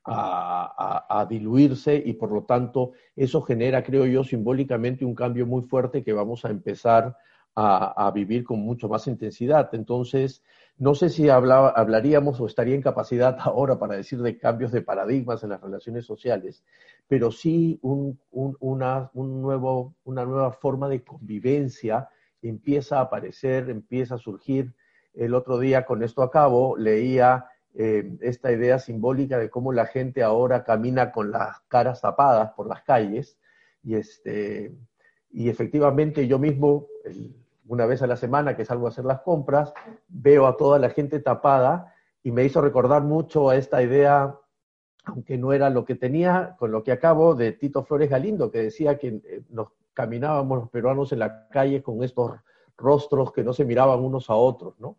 a, diluirse y por lo tanto eso genera, creo yo, simbólicamente un cambio muy fuerte que vamos a empezar a, vivir con mucho más intensidad. Entonces, no sé si hablaríamos o estaría en capacidad (laughs) ahora para decir de cambios de paradigmas en las relaciones sociales, pero sí una, un nuevo, una nueva forma de convivencia empieza a aparecer, empieza a surgir. El otro día, con esto a cabo, leía eh, esta idea simbólica de cómo la gente ahora camina con las caras tapadas por las calles y, este, y efectivamente yo mismo, una vez a la semana que salgo a hacer las compras, veo a toda la gente tapada y me hizo recordar mucho a esta idea, aunque no era lo que tenía, con lo que acabo de Tito Flores Galindo, que decía que eh, nos caminábamos los peruanos en la calle con estos rostros que no se miraban unos a otros, ¿no?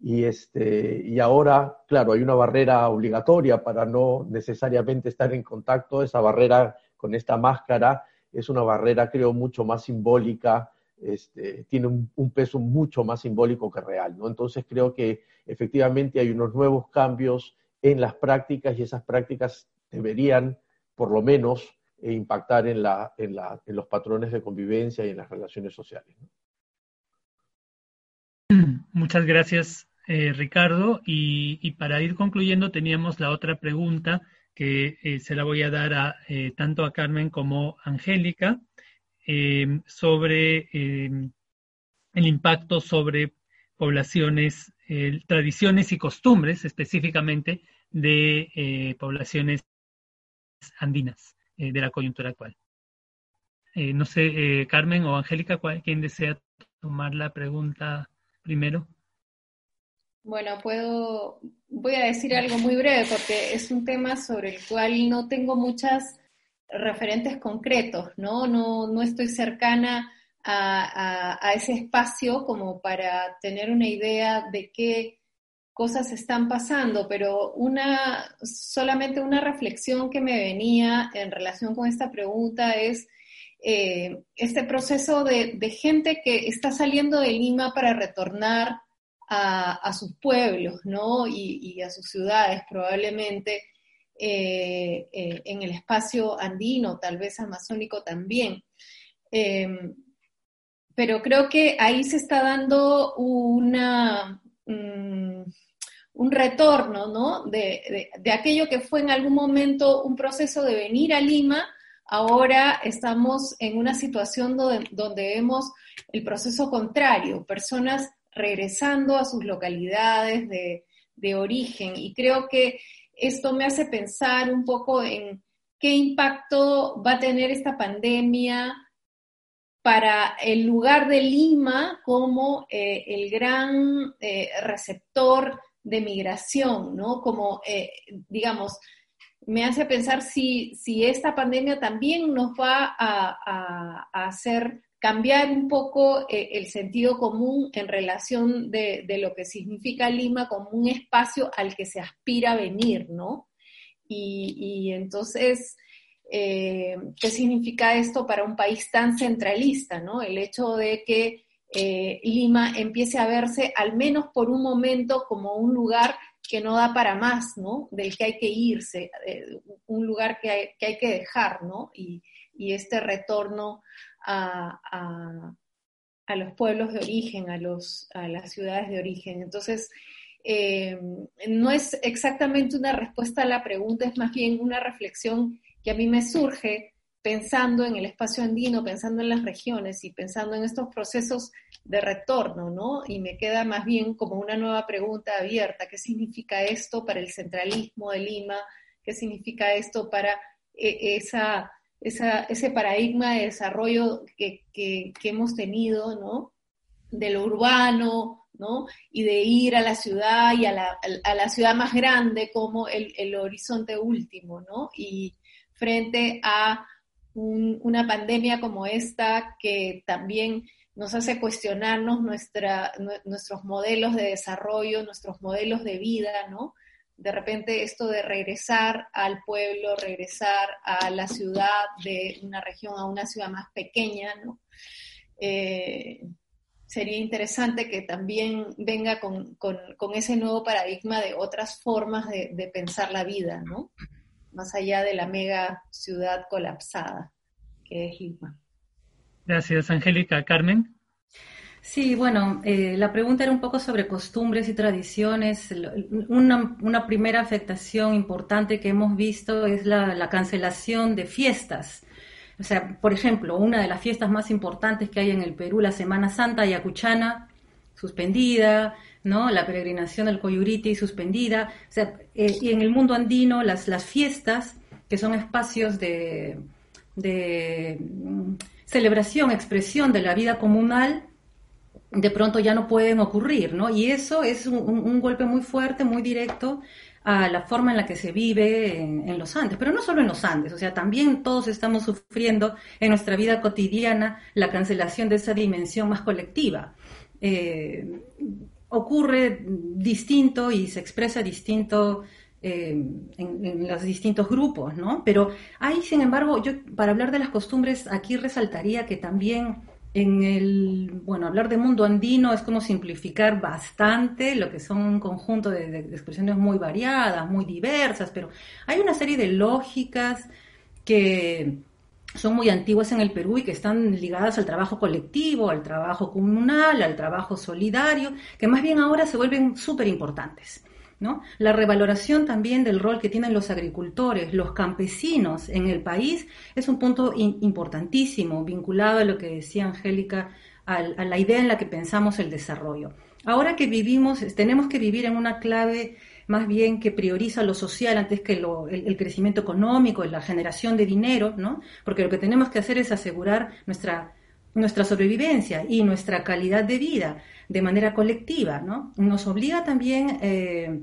Y, este, y ahora, claro, hay una barrera obligatoria para no necesariamente estar en contacto. Esa barrera con esta máscara es una barrera, creo, mucho más simbólica, este, tiene un, peso mucho más simbólico que real. ¿no? Entonces creo que efectivamente hay unos nuevos cambios en las prácticas y esas prácticas deberían, por lo menos, eh, impactar en, la, en, la, en los patrones de convivencia y en las relaciones sociales. Muchas gracias, eh, Ricardo. Y, para ir concluyendo, teníamos la otra pregunta que eh, se la voy a dar a, eh, tanto a Carmen como a Angélica sobre el impacto sobre poblaciones, tradiciones y costumbres específicamente de poblaciones andinas de la coyuntura actual. no sé, Carmen o Angélica, ¿quién desea tomar la pregunta primero? Bueno, puedo, voy a decir algo muy breve porque es un tema sobre el cual no tengo muchas referentes concretos, ¿no? No, no estoy cercana a, ese espacio como para tener una idea de qué cosas están pasando, pero una, solamente una reflexión que me venía en relación con esta pregunta es eh, este proceso de, gente que está saliendo de Lima para retornar a, sus pueblos, ¿no? Y, a sus ciudades, probablemente eh, eh, en el espacio andino, tal vez amazónico también. Em, pero creo que ahí se está dando una, mm, un retorno, ¿no? De, de, aquello que fue en algún momento un proceso de venir a Lima, ahora estamos en una situación donde, donde vemos el proceso contrario, personas regresando a sus localidades de, origen. Y creo que esto me hace pensar un poco en qué impacto va a tener esta pandemia para el lugar de Lima como eh, el gran eh, receptor de migración, ¿no? Como, eh, digamos, me hace pensar si, si, esta pandemia también nos va a, hacer cambiar un poco el sentido común en relación de, lo que significa Lima como un espacio al que se aspira a venir, ¿no? Y, entonces eh, qué significa esto para un país tan centralista, ¿no? El hecho de que eh, Lima empiece a verse, al menos por un momento, como un lugar que no da para más, ¿no? Del que hay que irse, eh, un lugar que hay, que dejar, ¿no? Y, este retorno a, a, los pueblos de origen, a, los, a las ciudades de origen. Entonces, no es exactamente una respuesta a la pregunta, es más bien una reflexión que a mí me surge pensando en el espacio andino, pensando en las regiones y pensando en estos procesos de retorno, ¿no? Y me queda más bien como una nueva pregunta abierta, ¿qué significa esto para el centralismo de Lima? ¿Qué significa esto para eh, esa, ese paradigma de desarrollo que, hemos tenido, ¿no? De lo urbano, ¿no? Y de ir a la ciudad y a la, ciudad más grande como el, horizonte último, ¿no? Y, frente a una pandemia como esta que también nos hace cuestionarnos nuestros modelos de desarrollo, nuestros modelos de vida, ¿no? De repente esto de regresar al pueblo, regresar a la ciudad de una región a una ciudad más pequeña, ¿no? Eh, sería interesante que también venga con, ese nuevo paradigma de otras formas de, de pensar la vida, ¿no? más allá de la mega ciudad colapsada que es Lima. Gracias, Angélica. Carmen. Sí, bueno, eh, la pregunta era un poco sobre costumbres y tradiciones. Una, primera afectación importante que hemos visto es la, cancelación de fiestas. O sea, por ejemplo, una de las fiestas más importantes que hay en el Perú, la Semana Santa Ayacuchana, suspendida, ¿no? La peregrinación del Coyuriti suspendida, eh, y en el mundo andino las, las fiestas, que son espacios de, mm, celebración, expresión de la vida comunal, de pronto ya no pueden ocurrir, ¿no? Y eso es un, golpe muy fuerte, muy directo a la forma en la que se vive en, los Andes, pero no solo en los Andes, o sea, también todos estamos sufriendo en nuestra vida cotidiana la cancelación de esa dimensión más colectiva. Eh, ocurre distinto y se expresa distinto eh, en, los distintos grupos, ¿no? Pero ahí, sin embargo, yo para hablar de las costumbres, aquí resaltaría que también en el, bueno, hablar de mundo andino es como simplificar bastante lo que son un conjunto de expresiones muy variadas, muy diversas, pero hay una serie de lógicas que son muy antiguas en el Perú y que están ligadas al trabajo colectivo, al trabajo comunal, al trabajo solidario, que más bien ahora se vuelven súper importantes. La revaloración también del rol que tienen los agricultores, los campesinos en el país, es un punto importantísimo, vinculado a lo que decía Angélica, a la idea en la que pensamos el desarrollo. Ahora que vivimos, tenemos que vivir en una clave más bien que prioriza lo social antes que el, crecimiento económico, la generación de dinero. Porque lo que tenemos que hacer es asegurar nuestra, nuestra sobrevivencia y nuestra calidad de vida de manera colectiva, ¿no? Nos obliga también eh,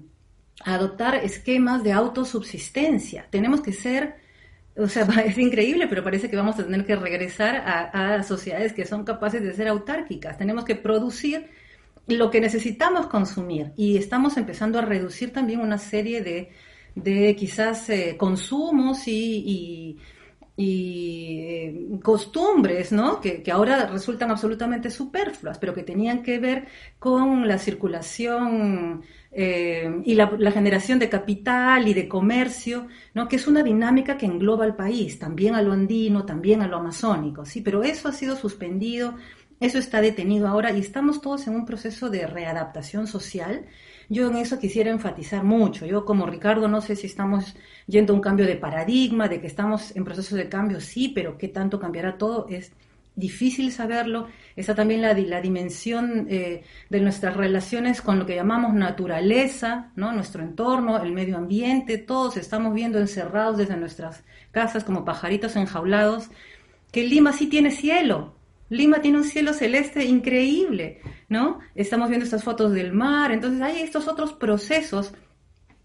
a adoptar esquemas de autosubsistencia. Tenemos que ser o sea, (laughs) es increíble, pero parece que vamos a tener que regresar a, sociedades que son capaces de ser autárquicas. Tenemos que producir lo que necesitamos consumir y estamos empezando a reducir también una serie de, de quizás eh, consumos y eh, costumbres, ¿no? Que, ahora resultan absolutamente superfluas, pero que tenían que ver con la circulación eh, y la, la, generación de capital y de comercio, ¿no? Que es una dinámica que engloba al país, también a lo andino, también a lo amazónico, ¿sí? Pero eso ha sido suspendido, eso está detenido ahora y estamos todos en un proceso de readaptación social yo en eso quisiera enfatizar mucho. Yo como Ricardo no sé si estamos yendo a un cambio de paradigma, de que estamos en proceso de cambio, sí, pero qué tanto cambiará todo es difícil saberlo. Está también la, la dimensión eh, de nuestras relaciones con lo que llamamos naturaleza, ¿no? nuestro entorno, el medio ambiente. Todos estamos viendo encerrados desde nuestras casas como pajaritos enjaulados, que Lima sí tiene cielo, Lima tiene un cielo celeste increíble, ¿no? Estamos viendo estas fotos del mar, entonces hay estos otros procesos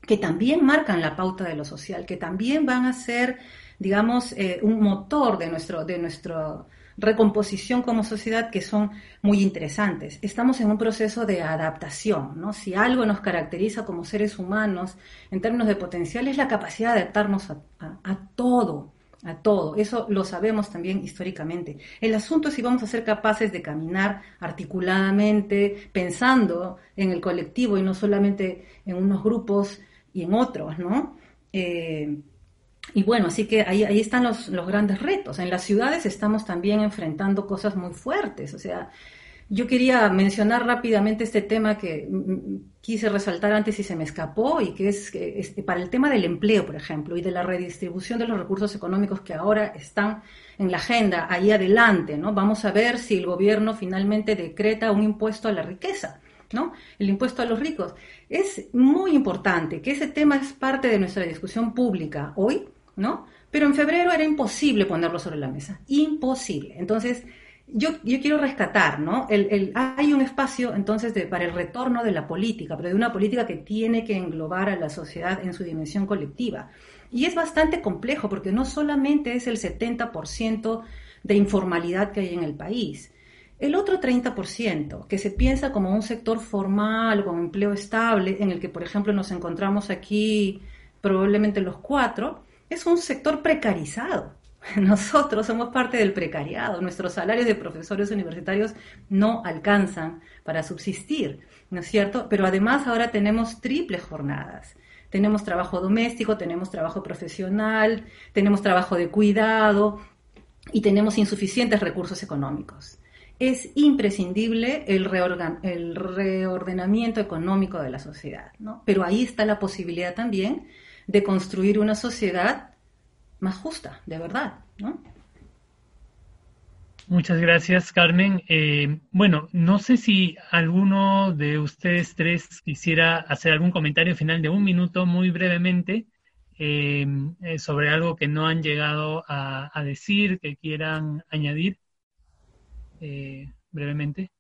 que también marcan la pauta de lo social, que también van a ser, digamos, eh, un motor de, nuestro, de nuestra recomposición como sociedad que son muy interesantes. Estamos en un proceso de adaptación, ¿no? Si algo nos caracteriza como seres humanos en términos de potencial es la capacidad de adaptarnos a todo, a todo. Eso lo sabemos también históricamente. El asunto es si vamos a ser capaces de caminar articuladamente, pensando en el colectivo y no solamente en unos grupos y en otros, ¿no? Eh, y bueno, así que ahí, ahí están los, los grandes retos. En las ciudades estamos también enfrentando cosas muy fuertes, o sea, yo quería mencionar rápidamente este tema que mm, mm, quise resaltar antes y se me escapó, y que es este, para el tema del empleo, por ejemplo, y de la redistribución de los recursos económicos que ahora están en la agenda, ahí adelante, ¿no? Vamos a ver si el gobierno finalmente decreta un impuesto a la riqueza, ¿no? El impuesto a los ricos. Es muy importante que ese tema es parte de nuestra discusión pública hoy, ¿no? Pero en febrero era imposible ponerlo sobre la mesa, imposible. Entonces, yo, yo, quiero rescatar, ¿no? El, hay un espacio entonces de, para el retorno de la política, pero de una política que tiene que englobar a la sociedad en su dimensión colectiva. Y es bastante complejo porque no solamente es el 70% de informalidad que hay en el país. El otro 30%, que se piensa como un sector formal, con empleo estable, en el que, por ejemplo, nos encontramos aquí probablemente los cuatro, es un sector precarizado (laughs) Nosotros somos parte del precariado, nuestros salarios de profesores universitarios no alcanzan para subsistir, ¿no es cierto? Pero además ahora tenemos triples jornadas. Tenemos trabajo doméstico, tenemos trabajo profesional, tenemos trabajo de cuidado y tenemos insuficientes recursos económicos. Es imprescindible el, reordenamiento económico de la sociedad, ¿no? Pero ahí está la posibilidad también de construir una sociedad más justa, de verdad, ¿no? Muchas gracias, Carmen. Eh, bueno, no sé si alguno de ustedes tres quisiera hacer algún comentario final de un minuto, muy brevemente, eh, eh, sobre algo que no han llegado a, decir, que quieran añadir brevemente.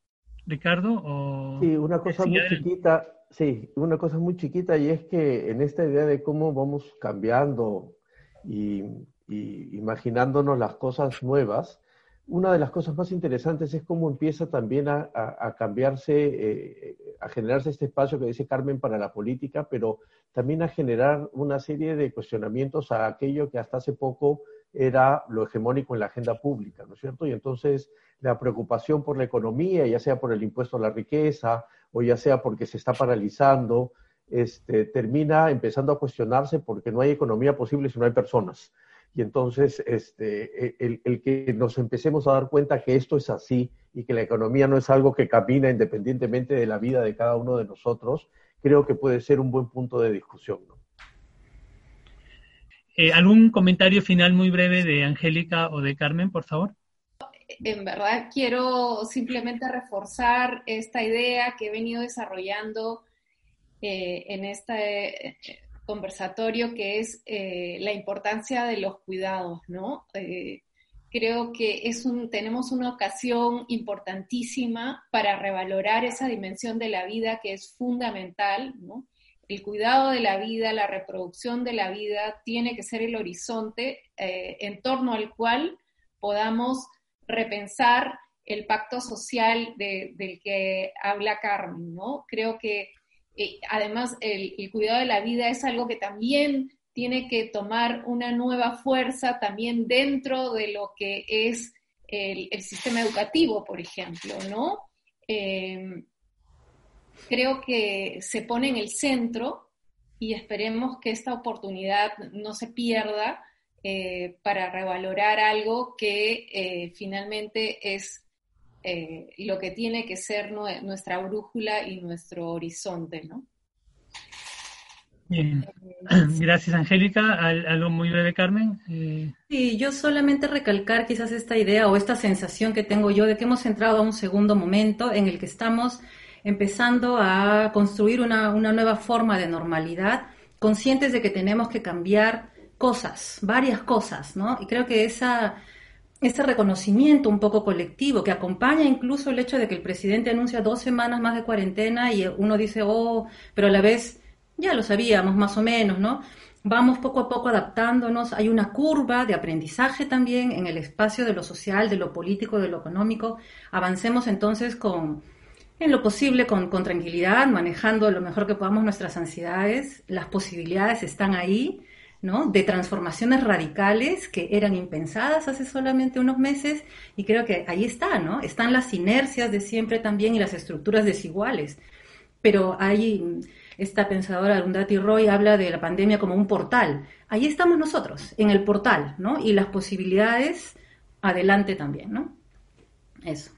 Ricardo, o sí, una cosa muy chiquita, sí, una cosa muy chiquita y es que en esta idea de cómo vamos cambiando y, imaginándonos las cosas nuevas, una de las cosas más interesantes es cómo empieza también a, cambiarse, eh, a generarse este espacio que dice Carmen para la política, pero también a generar una serie de cuestionamientos a aquello que hasta hace poco era lo hegemónico en la agenda pública, ¿no es cierto? Y entonces la preocupación por la economía, ya sea por el impuesto a la riqueza o ya sea porque se está paralizando este, termina empezando a cuestionarse porque no hay economía posible si no hay personas. Y entonces este, e, el, que nos empecemos a dar cuenta que esto es así y que la economía no es algo que camina independientemente de la vida de cada uno de nosotros, creo que puede ser un buen punto de discusión. Eh, ¿Algún comentario final muy breve de Angélica o de Carmen, por favor? En verdad quiero simplemente reforzar esta idea que he venido desarrollando eh, en este eh, conversatorio, que es eh, la importancia de los cuidados, ¿no? creo que es un, tenemos una ocasión importantísima para revalorar esa dimensión de la vida que es fundamental, ¿no? El cuidado de la vida, la reproducción de la vida tiene que ser el horizonte en torno al cual podamos repensar el pacto social del que habla Carmen, ¿no? Creo que eh, además, el, cuidado de la vida es algo que también tiene que tomar una nueva fuerza también dentro de lo que es el, sistema educativo, por ejemplo, ¿no? Eh, creo que se pone en el centro y esperemos que esta oportunidad no se pierda eh, para revalorar algo que eh, finalmente es lo que tiene que ser nuestra brújula y nuestro horizonte, ¿no? Bien. Gracias, Angélica. ¿Algo muy breve, Carmen? Eh... Sí, yo solamente recalcar quizás esta idea o esta sensación que tengo yo de que hemos entrado a un segundo momento en el que estamos empezando a construir una, una nueva forma de normalidad, conscientes de que tenemos que cambiar cosas, varias cosas, ¿no? Y creo que esa, ese reconocimiento un poco colectivo que acompaña incluso el hecho de que el presidente anuncia dos semanas más de cuarentena y uno dice, oh, pero a la vez ya lo sabíamos más o menos, ¿no? Vamos poco a poco adaptándonos, hay una curva de aprendizaje también en el espacio de lo social, de lo político, de lo económico. Avancemos entonces con, en lo posible, con, con tranquilidad, manejando lo mejor que podamos nuestras ansiedades. Las posibilidades están ahí, ¿no? De transformaciones radicales que eran impensadas hace solamente unos meses y creo que ahí está, ¿no? Están las inercias de siempre también y las estructuras desiguales. Pero hay esta pensadora Arundhati Roy habla de la pandemia como un portal. Ahí estamos nosotros, en el portal, ¿no? Y las posibilidades adelante también, ¿no? Eso.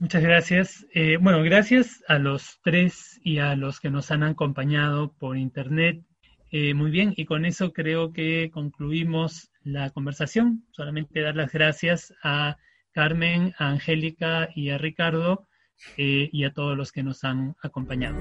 Muchas gracias. Eh, bueno, gracias a los tres y a los que nos han acompañado por internet. Eh, muy bien, y con eso creo que concluimos la conversación. Solamente dar las gracias a Carmen, a Angélica y a Ricardo eh, y a todos los que nos han acompañado.